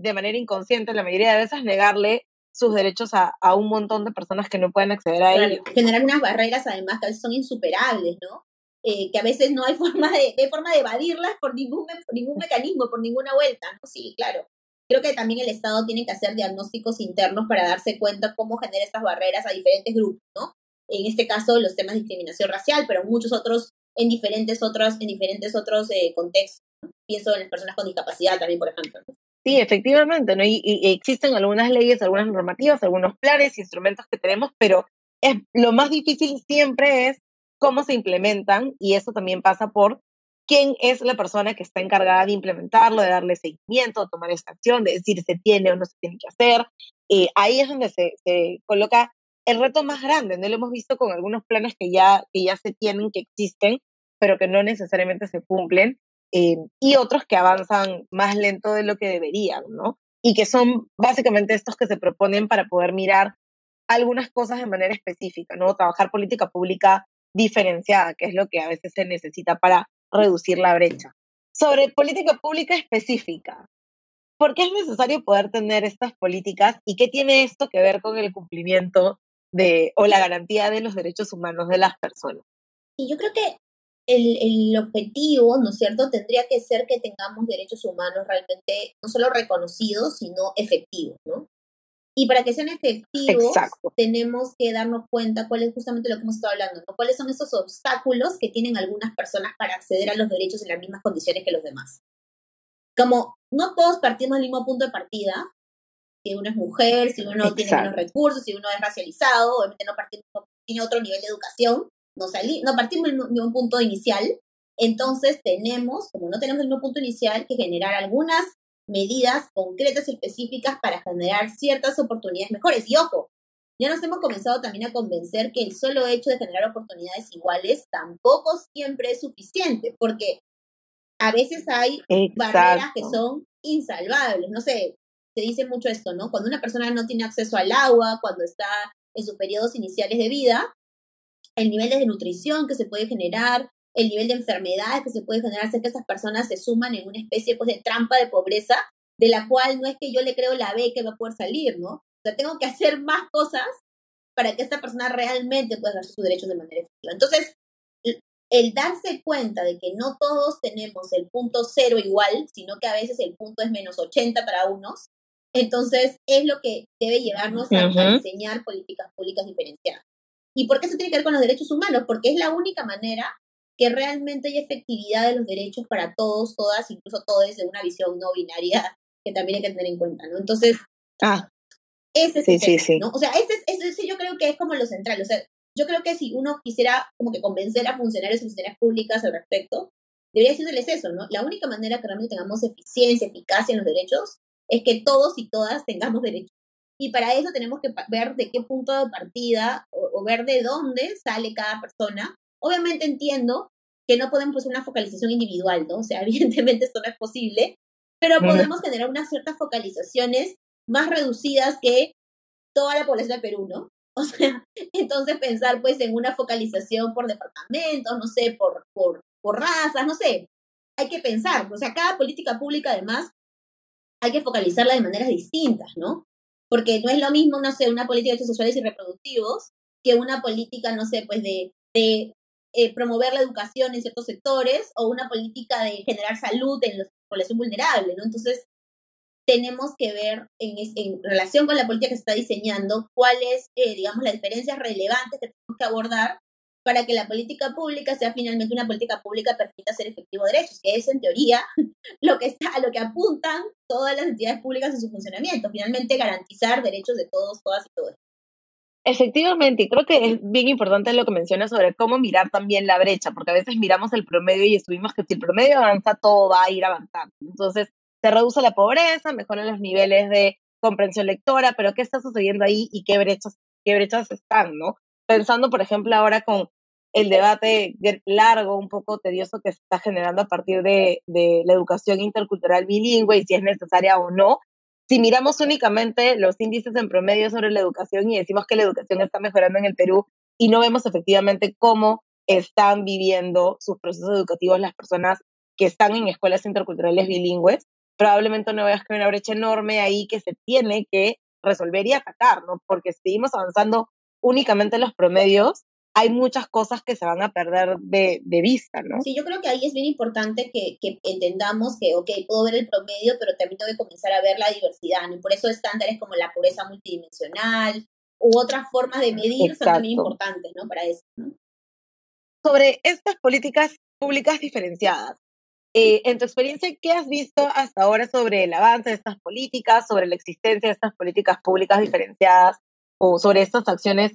de manera inconsciente, la mayoría de veces, negarle sus derechos a, un montón de personas que no pueden acceder a ellos. Generar unas barreras además que a veces son insuperables, ¿no? Eh, que a veces no hay forma de, de, forma de evadirlas por ningún, ningún mecanismo, por ninguna vuelta, ¿no? Sí, claro. Creo que también el Estado tiene que hacer diagnósticos internos para darse cuenta cómo genera estas barreras a diferentes grupos, ¿no? En este caso, los temas de discriminación racial, pero muchos otros en diferentes otros, en diferentes otros eh, contextos. Pienso en las personas con discapacidad también, por ejemplo. Sí, efectivamente, ¿no? Y, existen algunas leyes, algunas normativas, algunos planes, instrumentos que tenemos, pero es, lo más difícil siempre es cómo se implementan y eso también pasa por quién es la persona que está encargada de implementarlo, de darle seguimiento, de tomar esta acción, de decir se tiene o no se tiene que hacer. Eh, ahí es donde se, se, coloca el reto más grande, ¿no? Lo hemos visto con algunos planes que ya, que ya se tienen, que existen, pero que no necesariamente se cumplen. Eh, y otros que avanzan más lento de lo que deberían, ¿no? Y que son básicamente estos que se proponen para poder mirar algunas cosas de manera específica, ¿no? Trabajar política pública diferenciada, que es lo que a veces se necesita para reducir la brecha. Sobre política pública específica, ¿por qué es necesario poder tener estas políticas y qué tiene esto que ver con el cumplimiento de o la garantía de los derechos humanos de las personas? Y yo creo que el, el, objetivo, ¿no es cierto?, tendría que ser que tengamos derechos humanos realmente no solo reconocidos, sino efectivos, ¿no? Y para que sean efectivos, tenemos que darnos cuenta cuál es justamente lo que hemos estado hablando, ¿no? cuáles son esos obstáculos que tienen algunas personas para acceder a los derechos en las mismas condiciones que los demás. Como no todos partimos del mismo punto de partida, si uno es mujer, si uno tiene menos recursos, si uno es racializado, obviamente no partimos, tiene otro nivel de educación, no, salí, no partimos del mismo punto inicial, entonces tenemos, como no tenemos el mismo punto inicial, que generar algunas medidas concretas y específicas para generar ciertas oportunidades mejores. Y ojo, ya nos hemos comenzado también a convencer que el solo hecho de generar oportunidades iguales tampoco siempre es suficiente, porque a veces hay barreras que son insalvables. No sé, se dice mucho esto, ¿no? Cuando una persona no tiene acceso al agua, cuando está en sus periodos iniciales de vida, el nivel de nutrición que se puede generar, el nivel de enfermedades que se puede generar, hace que esas personas se suman en una especie pues, de trampa de pobreza, de la cual no es que yo le creo la B que va a poder salir, ¿no? O sea, tengo que hacer más cosas para que esta persona realmente pueda ejercer sus derechos de manera efectiva. Entonces, el darse cuenta de que no todos tenemos el punto cero igual, sino que a veces el punto es menos 80 para unos, entonces es lo que debe llevarnos a diseñar políticas públicas diferenciadas. ¿Y por qué eso tiene que ver con los derechos humanos? Porque es la única manera que realmente hay efectividad de los derechos para todos, todas, incluso todos, de una visión no binaria que también hay que tener en cuenta, ¿no? Entonces, ah, ese es sí, el sí, tema, sí. ¿no? O sea, ese, es, ese, ese yo creo que es como lo central, o sea, yo creo que si uno quisiera como que convencer a funcionarios y funcionarias públicas al respecto, debería decirles eso, ¿no? La única manera que realmente tengamos eficiencia, eficacia en los derechos es que todos y todas tengamos derechos. Y para eso tenemos que ver de qué punto de partida o, o, ver de dónde sale cada persona. Obviamente entiendo que no podemos hacer una focalización individual, ¿no? O sea, evidentemente esto no es posible, pero podemos generar unas ciertas focalizaciones más reducidas que toda la población de Perú, ¿no? O sea, entonces pensar pues en una focalización por departamentos, no sé, por, por, por razas, no sé, hay que pensar, o sea, cada política pública además hay que focalizarla de maneras distintas, ¿no? Porque no es lo mismo, no sé, una política de derechos sexuales y reproductivos que una política, no sé, pues de, de eh, promover la educación en ciertos sectores o una política de generar salud en la población vulnerable, ¿no? Entonces, tenemos que ver en, relación con la política que se está diseñando cuáles, eh, digamos, las diferencias relevantes que tenemos que abordar para que la política pública sea finalmente una política pública perfecta ser efectivo de derechos, que es en teoría lo que está, a lo que apuntan todas las entidades públicas en su funcionamiento, finalmente garantizar derechos de todos, todas y todos. Efectivamente, y creo que es bien importante lo que mencionas sobre cómo mirar también la brecha, porque a veces miramos el promedio y estuvimos que si el promedio avanza, todo va a ir avanzando. Entonces, se reduce la pobreza, mejoran los niveles de comprensión lectora, pero ¿qué está sucediendo ahí y qué brechas, qué brechas están, no? Pensando, por ejemplo, ahora con el debate largo, un poco tedioso que se está generando a partir de, de la educación intercultural bilingüe y si es necesaria o no. Si miramos únicamente los índices en promedio sobre la educación y decimos que la educación está mejorando en el Perú y no vemos efectivamente cómo están viviendo sus procesos educativos las personas que están en escuelas interculturales bilingües, probablemente no veas que hay una brecha enorme ahí que se tiene que resolver y atacar, ¿no? Porque seguimos avanzando únicamente en los promedios, hay muchas cosas que se van a perder de, de, vista, ¿no? Sí, yo creo que ahí es bien importante que, que, entendamos que, ok, puedo ver el promedio, pero también tengo que comenzar a ver la diversidad, ¿no? Y por eso estándares como la pobreza multidimensional u otras formas de medir Exacto. son también importantes, ¿no? Para eso, ¿no? Sobre estas políticas públicas diferenciadas, eh, en tu experiencia, ¿qué has visto hasta ahora sobre el avance de estas políticas, sobre la existencia de estas políticas públicas diferenciadas o sobre estas acciones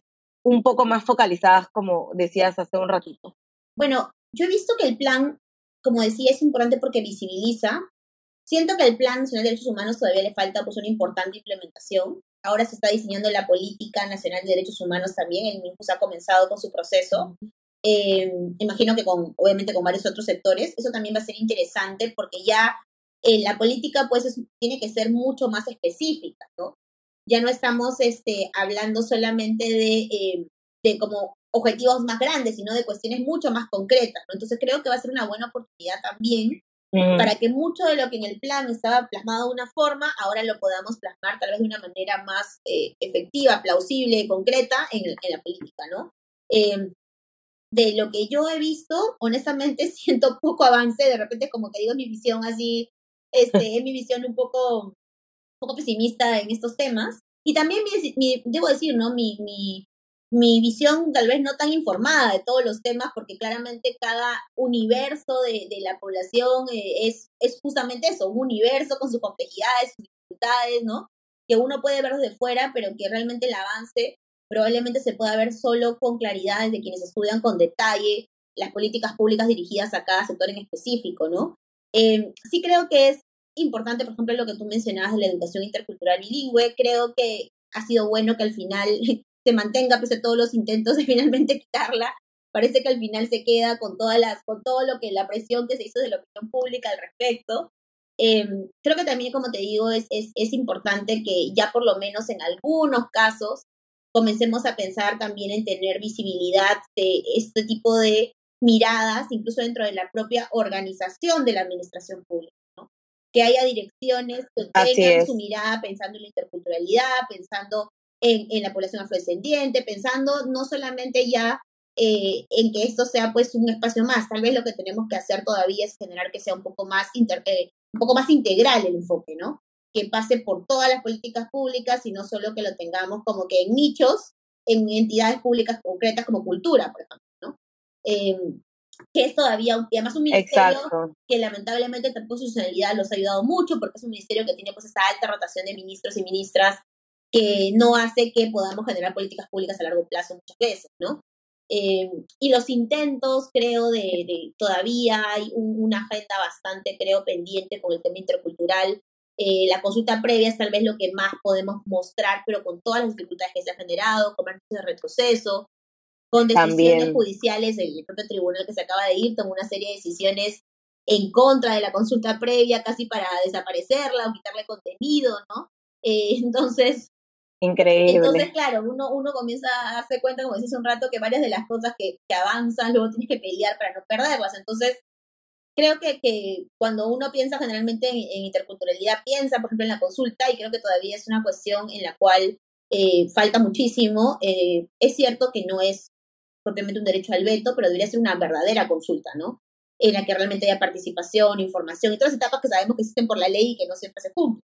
un poco más focalizadas, como decías hace un ratito? Bueno, yo he visto que el plan, como decía, es importante porque visibiliza. Siento que el Plan Nacional de Derechos Humanos todavía le falta pues, una importante implementación. Ahora se está diseñando la Política Nacional de Derechos Humanos también, el MINJUS ha comenzado con su proceso. Eh, imagino que con, obviamente con varios otros sectores, eso también va a ser interesante porque ya eh, la política pues es, tiene que ser mucho más específica, ¿no? Ya no estamos este, hablando solamente de, eh, de como objetivos más grandes, sino de cuestiones mucho más concretas, ¿no? Entonces creo que va a ser una buena oportunidad también mm. para que mucho de lo que en el plan estaba plasmado de una forma, ahora lo podamos plasmar tal vez de una manera más efectiva, plausible, concreta en, en la política, ¿no? Eh, de lo que yo he visto, honestamente siento poco avance, de repente como que digo mi visión así, este, es mi visión un poco, poco pesimista en estos temas. Y también mi, mi, debo decir, ¿no? Mi, mi, mi visión tal vez no tan informada de todos los temas, porque claramente cada universo de, de la población eh, es, es justamente eso, un universo con sus complejidades, sus dificultades, ¿no? Que uno puede ver desde fuera, pero que realmente el avance probablemente se pueda ver solo con claridad desde quienes estudian con detalle las políticas públicas dirigidas a cada sector en específico, ¿no? Eh, sí creo que es importante, por ejemplo, lo que tú mencionabas de la educación intercultural bilingüe. Creo que ha sido bueno que al final se mantenga, pese a todos los intentos de finalmente quitarla. Parece que al final se queda con, todas las, con todo lo que la presión que se hizo de la opinión pública al respecto. Eh, creo que también, como te digo, es, es, es importante que ya por lo menos en algunos casos comencemos a pensar también en tener visibilidad de este tipo de miradas, incluso dentro de la propia organización de la administración pública. Que haya direcciones que tengan su mirada pensando en la interculturalidad, pensando en, en la población afrodescendiente, pensando no solamente ya eh, en que esto sea pues un espacio más, tal vez lo que tenemos que hacer todavía es generar que sea un poco más, inter, eh, un poco más integral el enfoque, ¿no? que pase por todas las políticas públicas y no solo que lo tengamos como que en nichos, en entidades públicas concretas como cultura, por ejemplo, ¿no? Eh, que es todavía, y además un ministerio que lamentablemente tampoco su institucionalidad los ha ayudado mucho, porque es un ministerio que tiene pues esa alta rotación de ministros y ministras que no hace que podamos generar políticas públicas a largo plazo muchas veces, ¿no? Eh, y los intentos, creo, de, todavía hay una agenda bastante, creo, pendiente con el tema intercultural. Eh, la consulta previa es tal vez lo que más podemos mostrar, pero con todas las dificultades que se han generado, con de retroceso, con decisiones judiciales, el propio tribunal que se acaba de ir tomó una serie de decisiones en contra de la consulta previa, casi para desaparecerla o quitarle contenido, ¿no? Eh, entonces, Increíble. Entonces, claro, uno, uno comienza a darse cuenta, como decís un rato, que varias de las cosas que, que avanzan, luego tienes que pelear para no perderlas. Entonces, creo que, que cuando uno piensa generalmente en, interculturalidad, piensa, por ejemplo, en la consulta, y creo que todavía es una cuestión en la cual eh, falta muchísimo. Eh, es cierto que no es propiamente un derecho al veto, pero debería ser una verdadera consulta, ¿no? En la que realmente haya participación, información y todas las etapas que sabemos que existen por la ley y que no siempre se cumplen.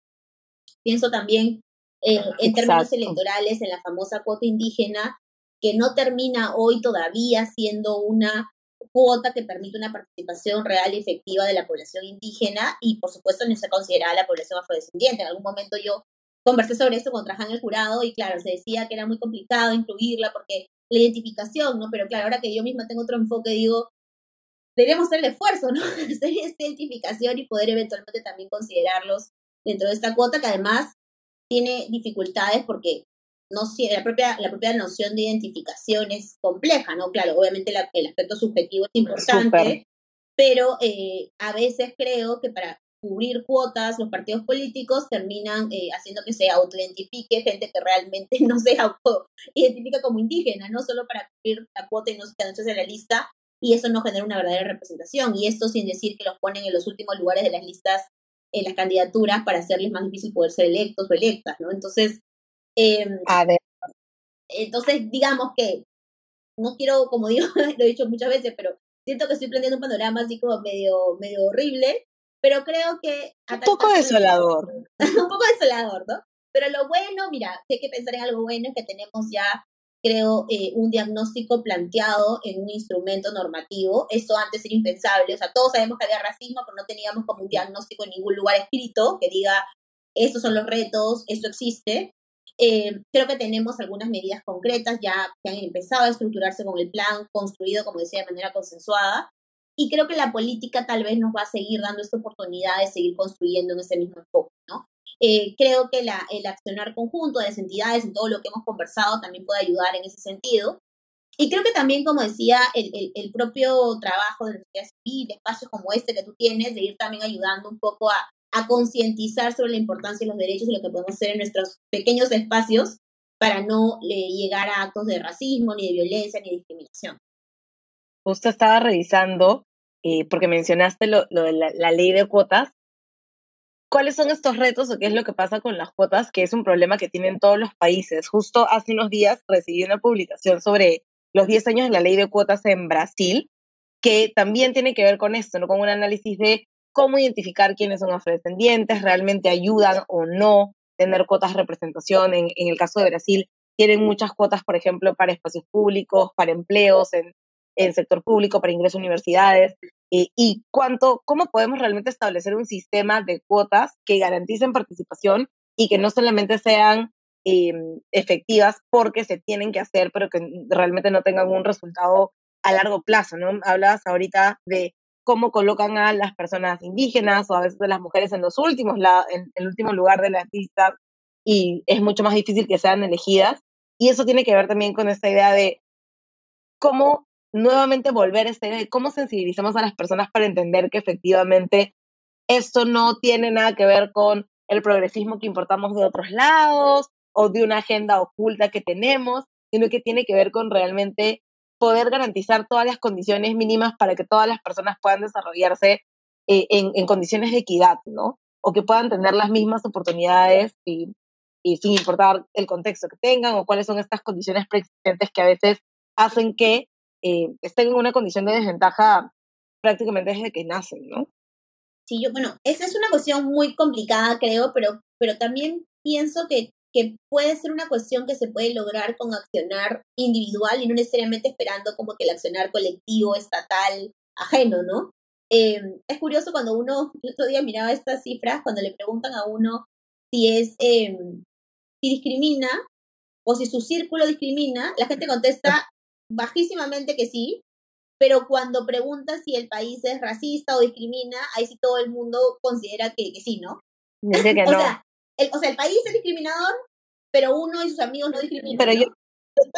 Pienso también en términos electorales, en la famosa cuota indígena, que no termina hoy todavía siendo una cuota que permite una participación real y efectiva de la población indígena y por supuesto no se considera la población afrodescendiente. En algún momento yo conversé sobre esto con Traján el jurado y claro, se decía que era muy complicado incluirla porque la identificación, ¿no? Pero claro, ahora que yo misma tengo otro enfoque, digo, deberíamos hacer el esfuerzo, ¿no? Hacer esta identificación y poder eventualmente también considerarlos dentro de esta cuota que además tiene dificultades porque no la propia la propia noción de identificación es compleja, ¿no? Claro, obviamente el aspecto subjetivo es importante, pero eh, a veces creo que para cubrir cuotas los partidos políticos terminan eh, haciendo que se autoidentifique gente que realmente no se autoidentifica como indígena, no solo para cubrir la cuota y no se quedan en la lista, y eso no genera una verdadera representación, y esto sin decir que los ponen en los últimos lugares de las listas en las candidaturas para hacerles más difícil poder ser electos o electas, ¿no? Entonces, eh, a ver. entonces digamos que no quiero, como digo, lo he dicho muchas veces, pero siento que estoy planteando un panorama así como medio, medio horrible, pero creo que... Un poco desolador. un poco desolador, ¿no? Pero lo bueno, mira, si hay que pensar en algo bueno, es que tenemos ya creo, eh, un diagnóstico planteado en un instrumento normativo. Esto antes era impensable. O sea, todos sabemos que había racismo, pero no teníamos como un diagnóstico en ningún lugar escrito que diga, estos son los retos, esto existe. Eh, creo que tenemos algunas medidas concretas ya que han empezado a estructurarse con el plan construido, como decía, de manera consensuada. Y creo que la política tal vez nos va a seguir dando esta oportunidad de seguir construyendo en ese mismo enfoque, ¿no? Eh, creo que la, el accionar conjunto de las entidades en todo lo que hemos conversado también puede ayudar en ese sentido. Y creo que también, como decía, el, el, propio trabajo de la sociedad civil, espacios como este que tú tienes, de ir también ayudando un poco a, a concientizar sobre la importancia de los derechos y lo que podemos hacer en nuestros pequeños espacios para no eh, llegar a actos de racismo, ni de violencia, ni de discriminación. Justo estaba revisando, eh, porque mencionaste lo, de la, ley de cuotas, ¿Cuáles son estos retos o qué es lo que pasa con las cuotas? Que es un problema que tienen todos los países. Justo hace unos días recibí una publicación sobre los 10 años de la ley de cuotas en Brasil, que también tiene que ver con esto, ¿no? con un análisis de cómo identificar quiénes son afrodescendientes, realmente ayudan o no tener cuotas de representación. En, en el caso de Brasil, tienen muchas cuotas, por ejemplo, para espacios públicos, para empleos en, en sector público, para ingreso a universidades. Eh, y cuánto, cómo podemos realmente establecer un sistema de cuotas que garanticen participación y que no solamente sean em, efectivas porque se tienen que hacer, pero que realmente no tengan un resultado a largo plazo, ¿no? Hablabas ahorita de cómo colocan a las personas indígenas o a veces a las mujeres en los últimos, en el último lugar de la lista y es mucho más difícil que sean elegidas. Y eso tiene que ver también con esta idea de cómo nuevamente volver a esta idea de cómo sensibilizamos a las personas para entender que efectivamente esto no tiene nada que ver con el progresismo que importamos de otros lados o de una agenda oculta que tenemos, sino que tiene que ver con realmente poder garantizar todas las condiciones mínimas para que todas las personas puedan desarrollarse eh, en, condiciones de equidad, ¿no? O que puedan tener las mismas oportunidades y, y sin importar el contexto que tengan o cuáles son estas condiciones preexistentes que a veces hacen que eh, estén en una condición de desventaja prácticamente desde que nacen, ¿no? Sí, yo, bueno, esa es una cuestión muy complicada, creo, pero, pero también pienso que, que puede ser una cuestión que se puede lograr con accionar individual y no necesariamente esperando como que el accionar colectivo, estatal, ajeno, ¿no? Eh, es curioso cuando uno, el otro día miraba estas cifras, cuando le preguntan a uno si es, eh, si discrimina o si su círculo discrimina, la gente contesta bajísimamente que sí, pero cuando pregunta si el país es racista o discrimina, ahí sí todo el mundo considera que, que sí, ¿no? Dice que o, no. sea, el, o sea, el país es discriminador, pero uno y sus amigos no discriminan. Pero yo,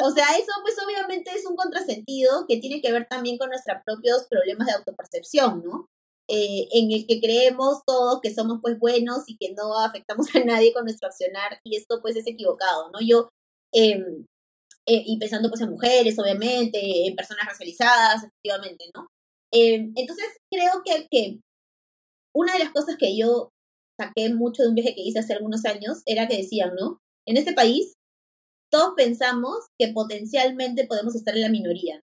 O sea, eso pues obviamente es un contrasentido que tiene que ver también con nuestros propios problemas de autopercepción, ¿no? Eh, en el que creemos todos que somos pues buenos y que no afectamos a nadie con nuestro accionar y esto pues es equivocado, ¿no? Yo, eh, eh, y pensando pues en mujeres, obviamente, en personas racializadas, efectivamente, ¿no? Eh, entonces creo que, que una de las cosas que yo saqué mucho de un viaje que hice hace algunos años era que decían, ¿no? En este país todos pensamos que potencialmente podemos estar en la minoría.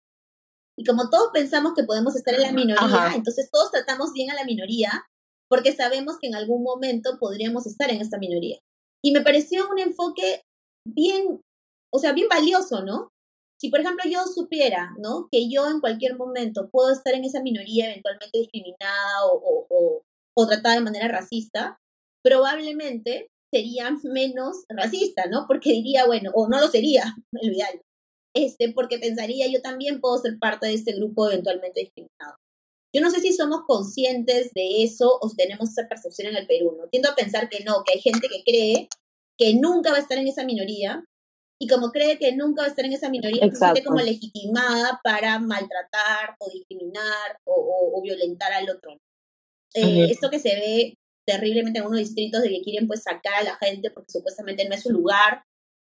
Y como todos pensamos que podemos estar en la minoría, Ajá. entonces todos tratamos bien a la minoría porque sabemos que en algún momento podríamos estar en esta minoría. Y me pareció un enfoque bien, o sea, bien valioso, ¿no? Si, por ejemplo, yo supiera, ¿no? Que yo en cualquier momento puedo estar en esa minoría eventualmente discriminada o, o, o, o tratada de manera racista, probablemente sería menos racista, ¿no? Porque diría, bueno, o no lo sería, lo ideal, este, porque pensaría yo también puedo ser parte de este grupo eventualmente discriminado. Yo no sé si somos conscientes de eso o si tenemos esa percepción en el Perú, ¿no? Tiendo a pensar que no, que hay gente que cree que nunca va a estar en esa minoría y como cree que nunca va a estar en esa minoría, se siente como legitimada para maltratar o discriminar o, o, o violentar al otro. Eh, uh -huh. Esto que se ve terriblemente en unos distritos de que quieren pues sacar a la gente porque supuestamente no es su lugar,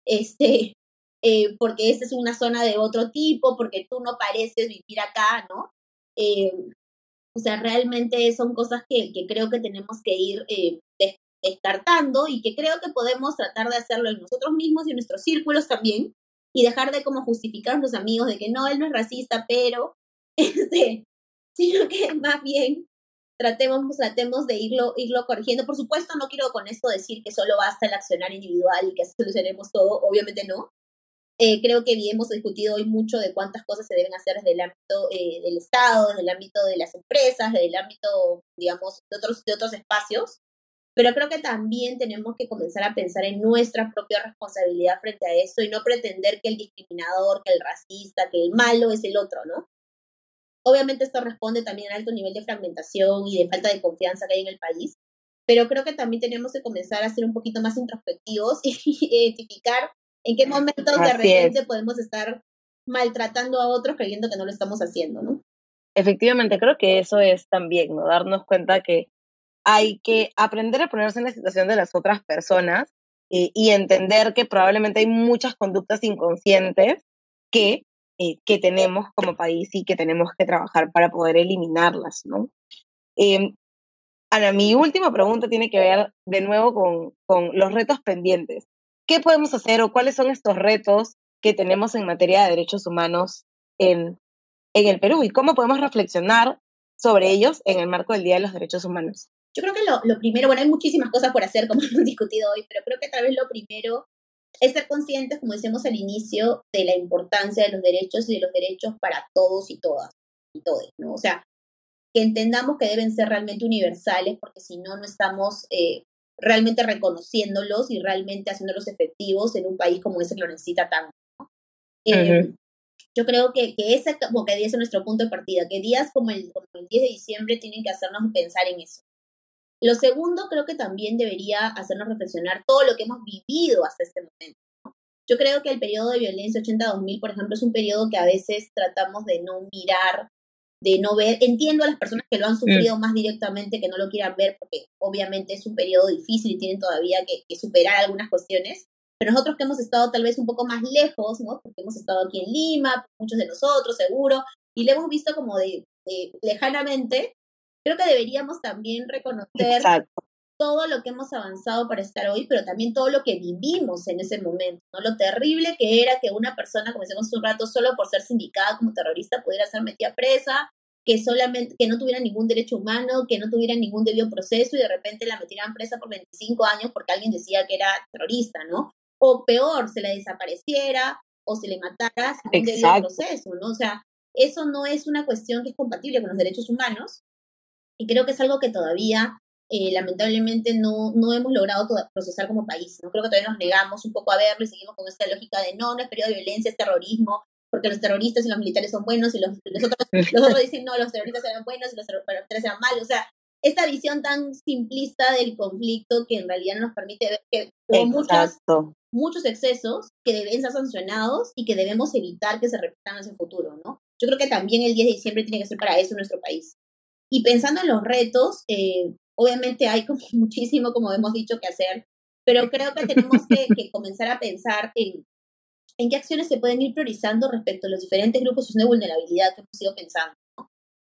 este, eh, porque esta es una zona de otro tipo, porque tú no pareces vivir acá, ¿no? Eh, o sea, realmente son cosas que, que creo que tenemos que ir eh, des descartando y que creo que podemos tratar de hacerlo en nosotros mismos y en nuestros círculos también y dejar de como justificar a los amigos de que no, él no es racista, pero, este, sino que más bien tratemos, tratemos de irlo, irlo corrigiendo. Por supuesto, no quiero con esto decir que solo basta el accionar individual y que solucionemos todo, obviamente no. Eh, creo que hemos discutido hoy mucho de cuántas cosas se deben hacer desde el ámbito eh, del Estado, desde el ámbito de las empresas, desde el ámbito, digamos, de otros, de otros espacios. Pero creo que también tenemos que comenzar a pensar en nuestra propia responsabilidad frente a eso y no pretender que el discriminador, que el racista, que el malo es el otro, ¿no? Obviamente esto responde también al alto nivel de fragmentación y de falta de confianza que hay en el país, pero creo que también tenemos que comenzar a ser un poquito más introspectivos y identificar en qué momentos Así de repente es. podemos estar maltratando a otros creyendo que no lo estamos haciendo, ¿no? Efectivamente, creo que eso es también, ¿no? Darnos cuenta que hay que aprender a ponerse en la situación de las otras personas eh, y entender que probablemente hay muchas conductas inconscientes que eh, que tenemos como país y que tenemos que trabajar para poder eliminarlas, ¿no? Eh, Ana, mi última pregunta tiene que ver de nuevo con, con los retos pendientes. ¿Qué podemos hacer o cuáles son estos retos que tenemos en materia de derechos humanos en, en el Perú y cómo podemos reflexionar sobre ellos en el marco del Día de los Derechos Humanos? Yo creo que lo, lo primero, bueno, hay muchísimas cosas por hacer, como hemos discutido hoy, pero creo que tal vez lo primero es ser conscientes, como decíamos al inicio, de la importancia de los derechos y de los derechos para todos y todas y todos, ¿no? O sea, que entendamos que deben ser realmente universales, porque si no, no estamos eh, realmente reconociéndolos y realmente haciéndolos efectivos en un país como ese que lo necesita tanto. ¿no? Eh, uh -huh. Yo creo que, que ese como que es nuestro punto de partida, que días como el, como el 10 de diciembre tienen que hacernos pensar en eso. Lo segundo, creo que también debería hacernos reflexionar todo lo que hemos vivido hasta este momento. Yo creo que el periodo de violencia 80-2000, por ejemplo, es un periodo que a veces tratamos de no mirar, de no ver. Entiendo a las personas que lo han sufrido mm. más directamente, que no lo quieran ver, porque obviamente es un periodo difícil y tienen todavía que, que, superar algunas cuestiones. Pero nosotros que hemos estado tal vez un poco más lejos, ¿no? Porque hemos estado aquí en Lima, muchos de nosotros, seguro, y le hemos visto como de, de lejanamente, creo que deberíamos también reconocer Exacto. todo lo que hemos avanzado para estar hoy, pero también todo lo que vivimos en ese momento, ¿no? Lo terrible que era que una persona, como decíamos hace un rato, solo por ser sindicada como terrorista pudiera ser metida presa, que solamente, que no tuviera ningún derecho humano, que no tuviera ningún debido proceso y de repente la metieran presa por 25 años porque alguien decía que era terrorista, ¿no? O peor, se la desapareciera o se le matara sin un debido proceso, ¿no? O sea, eso no es una cuestión que es compatible con los derechos humanos y creo que es algo que todavía eh, lamentablemente no, no hemos logrado procesar como país. ¿no? Creo que todavía nos negamos un poco a verlo y seguimos con esta lógica de no, no es periodo de violencia, es terrorismo, porque los terroristas y los militares son buenos y los, los, otros, los otros dicen no, los terroristas eran buenos y los militares eran malos. O sea, esta visión tan simplista del conflicto que en realidad nos permite ver que hubo muchas, muchos excesos que deben ser sancionados y que debemos evitar que se repitan en el futuro, ¿no? Yo creo que también el 10 de diciembre tiene que ser para eso en nuestro país. Y pensando en los retos, eh, obviamente hay como muchísimo, como hemos dicho, que hacer, pero creo que tenemos que, comenzar a pensar en, en qué acciones se pueden ir priorizando respecto a los diferentes grupos de vulnerabilidad que hemos ido pensando.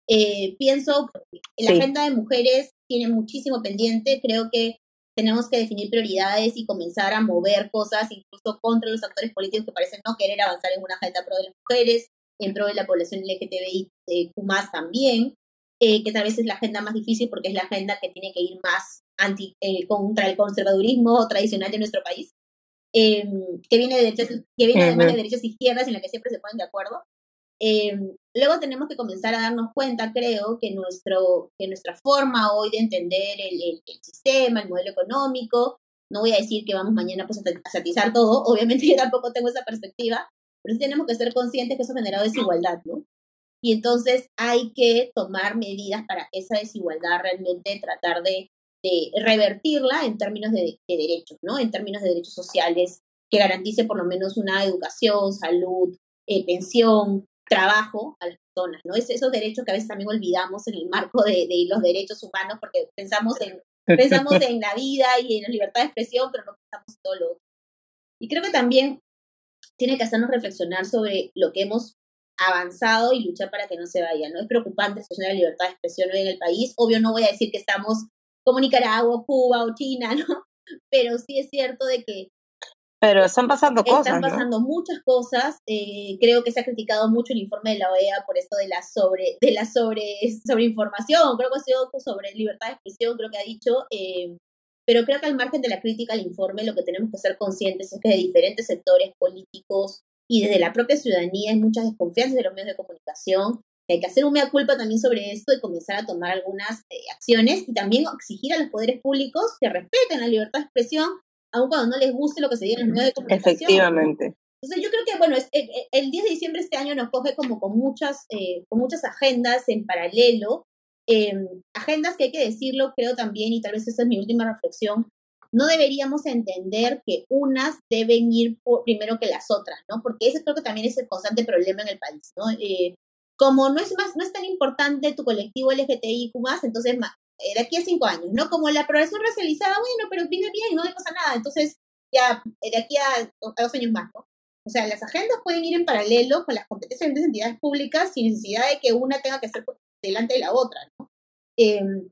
Eh, pienso, la agenda de mujeres tiene muchísimo pendiente, creo que tenemos que definir prioridades y comenzar a mover cosas, incluso contra los actores políticos que parecen no querer avanzar en una agenda pro de las mujeres, en pro de la población LGTBI eh, también, eh, que tal vez es la agenda más difícil porque es la agenda que tiene que ir más anti, eh, contra el conservadurismo tradicional de nuestro país, em, que viene, de derechas, que viene además de derechas izquierdas en la que siempre se ponen de acuerdo. Em, luego tenemos que comenzar a darnos cuenta, creo, que, nuestro, que nuestra forma hoy de entender el, el, sistema, el modelo económico, no voy a decir que vamos mañana pues, a satizar todo, obviamente yo tampoco tengo esa perspectiva, pero sí tenemos que ser conscientes que eso ha generado desigualdad, ¿no? Y entonces hay que tomar medidas para esa desigualdad realmente tratar de, de revertirla en términos de, de, derechos, ¿no? En términos de derechos sociales que garantice por lo menos una educación, salud, eh, pensión, trabajo a las personas, ¿no? Es esos derechos que a veces también olvidamos en el marco de, de los derechos humanos porque pensamos en, pensamos en la vida y en la libertad de expresión, pero no pensamos en todo lo otro. Y creo que también tiene que hacernos reflexionar sobre lo que hemos avanzado y luchar para que no se vaya. ¿no? Es preocupante la la libertad de expresión hoy en el país. Obvio no voy a decir que estamos como Nicaragua, Cuba o China, ¿no? Pero sí es cierto de que pero están pasando cosas. Están pasando muchas cosas. Eh, creo que se ha criticado mucho el informe de la OEA por esto de la sobre, de la sobre, sobre información. Creo que ha sido sobre libertad de expresión, creo que ha dicho. Eh, pero creo que al margen de la crítica al informe, lo que tenemos que ser conscientes es que de diferentes sectores políticos y desde la propia ciudadanía hay muchas desconfianzas de los medios de comunicación. Que hay que hacer un mea culpa también sobre esto y comenzar a tomar algunas eh, acciones y también exigir a los poderes públicos que respeten la libertad de expresión aun cuando no les guste lo que se diga en los medios de comunicación. Efectivamente. Entonces yo creo que, bueno, eh, eh, el 10 de diciembre este año nos coge como con muchas, eh, con muchas agendas en paralelo, em, agendas que hay que decirlo, creo también, y tal vez esa es mi última reflexión, no deberíamos entender que unas deben ir primero que las otras, ¿no? Porque ese creo que también es el constante problema en el país, ¿no? como no es más, no es tan importante tu colectivo LGTBIQ+, entonces eh, de aquí a cinco años, ¿no? Como la progresión racializada, bueno, pero viene bien, no le pasa nada, entonces ya eh, de aquí a, dos años más, ¿no? O sea, las agendas pueden ir en paralelo con las competencias de entidades públicas sin necesidad de que una tenga que ser delante de la otra, ¿no? Em,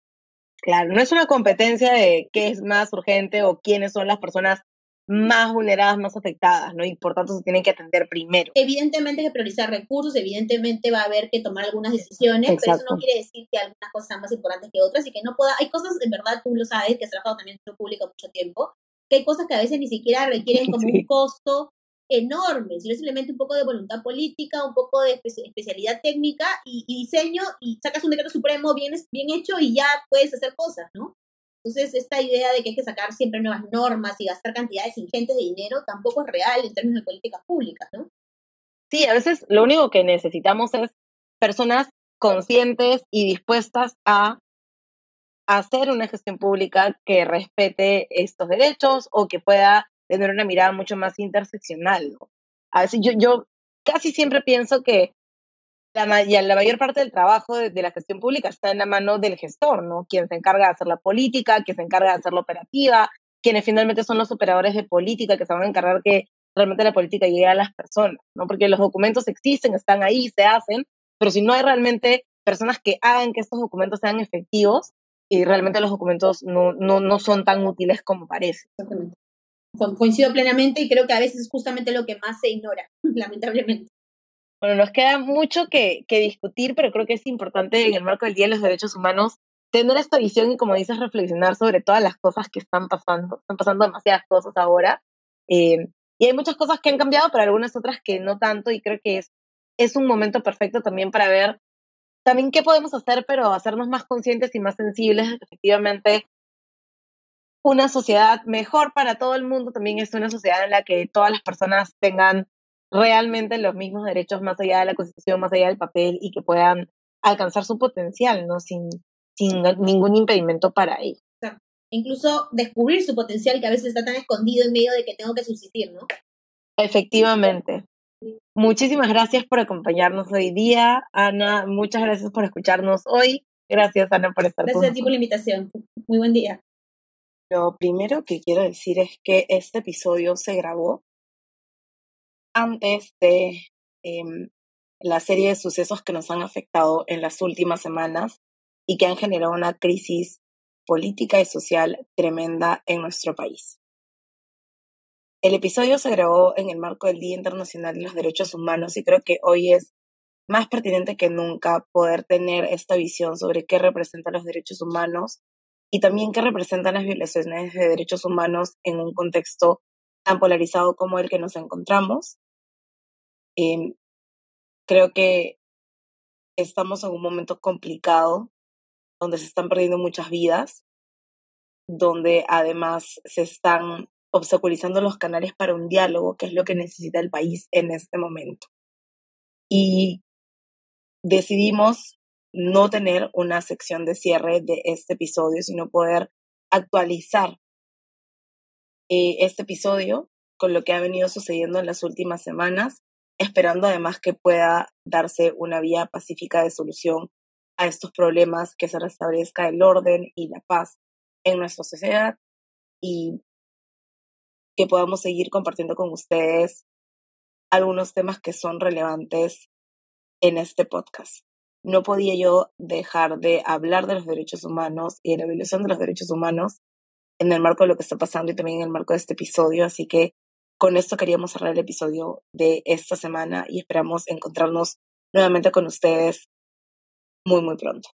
claro, no es una competencia de qué es más urgente o quiénes son las personas más vulneradas, más afectadas, ¿no? Y por tanto se tienen que atender primero. Evidentemente hay que priorizar recursos, evidentemente va a haber que tomar algunas decisiones, pero eso no quiere decir que algunas cosas sean más importantes que otras y que no pueda, hay cosas, en verdad, tú lo sabes, que has trabajado también en el público mucho tiempo, que hay cosas que a veces ni siquiera requieren como un costo enorme, sino simplemente un poco de voluntad política, un poco de especialidad técnica y, y, diseño y sacas un decreto supremo bien, bien hecho y ya puedes hacer cosas, ¿no? Entonces, esta idea de que hay que sacar siempre nuevas normas y gastar cantidades ingentes de dinero tampoco es real en términos de políticas públicas, ¿no? Sí, a veces lo único que necesitamos es personas conscientes y dispuestas a hacer una gestión pública que respete estos derechos o que pueda tener una mirada mucho más interseccional. ¿no? A veces yo, yo casi siempre pienso que la, la mayor parte del trabajo de, la gestión pública está en la mano del gestor, ¿no? Quien se encarga de hacer la política, quien se encarga de hacer la operativa, quienes finalmente son los operadores de política que se van a encargar que realmente la política llegue a las personas, ¿no? Porque los documentos existen, están ahí, se hacen, pero si no hay realmente personas que hagan que estos documentos sean efectivos, y realmente los documentos no, no, no son tan útiles como parece. Exactamente. Coincido plenamente y creo que a veces es justamente lo que más se ignora, lamentablemente. Bueno, nos queda mucho que, que, discutir, pero creo que es importante en el marco del Día de los Derechos Humanos tener esta visión y, como dices, reflexionar sobre todas las cosas que están pasando. Están pasando demasiadas cosas ahora. Eh, y hay muchas cosas que han cambiado, pero algunas otras que no tanto, y creo que es es un momento perfecto también para ver también qué podemos hacer, pero hacernos más conscientes y más sensibles. Efectivamente, una sociedad mejor para todo el mundo también es una sociedad en la que todas las personas tengan realmente los mismos derechos más allá de la constitución, más allá del papel y que puedan alcanzar su potencial, ¿no? Sin, sin ningún impedimento para ello. Incluso descubrir su potencial que a veces está tan escondido en medio de que tengo que subsistir, ¿no? Efectivamente. Muchísimas gracias por acompañarnos hoy día, Ana. Muchas gracias por escucharnos hoy. Gracias, Ana, por estar Gracias a ti por la invitación. Muy buen día. Lo primero que quiero decir es que este episodio se grabó antes de em, la serie de sucesos que nos han afectado en las últimas semanas y que han generado una crisis política y social tremenda en nuestro país. El episodio se grabó en el marco del Día Internacional de los Derechos Humanos y creo que hoy es más pertinente que nunca poder tener esta visión sobre qué representan los derechos humanos y también qué representan las violaciones de derechos humanos en un contexto tan polarizado como el que nos encontramos. Em, creo que estamos en un momento complicado donde se están perdiendo muchas vidas, donde además se están obstaculizando los canales para un diálogo, que es lo que necesita el país en este momento. Y decidimos no tener una sección de cierre de este episodio, sino poder actualizar eh, este episodio con lo que ha venido sucediendo en las últimas semanas, esperando además que pueda darse una vía pacífica de solución a estos problemas, que se restablezca el orden y la paz en nuestra sociedad y que podamos seguir compartiendo con ustedes algunos temas que son relevantes en este podcast. No podía yo dejar de hablar de los derechos humanos y de la violación de los derechos humanos en el marco de lo que está pasando y también en el marco de este episodio, así que con esto queríamos cerrar el episodio de esta semana y esperamos encontrarnos nuevamente con ustedes muy, muy pronto.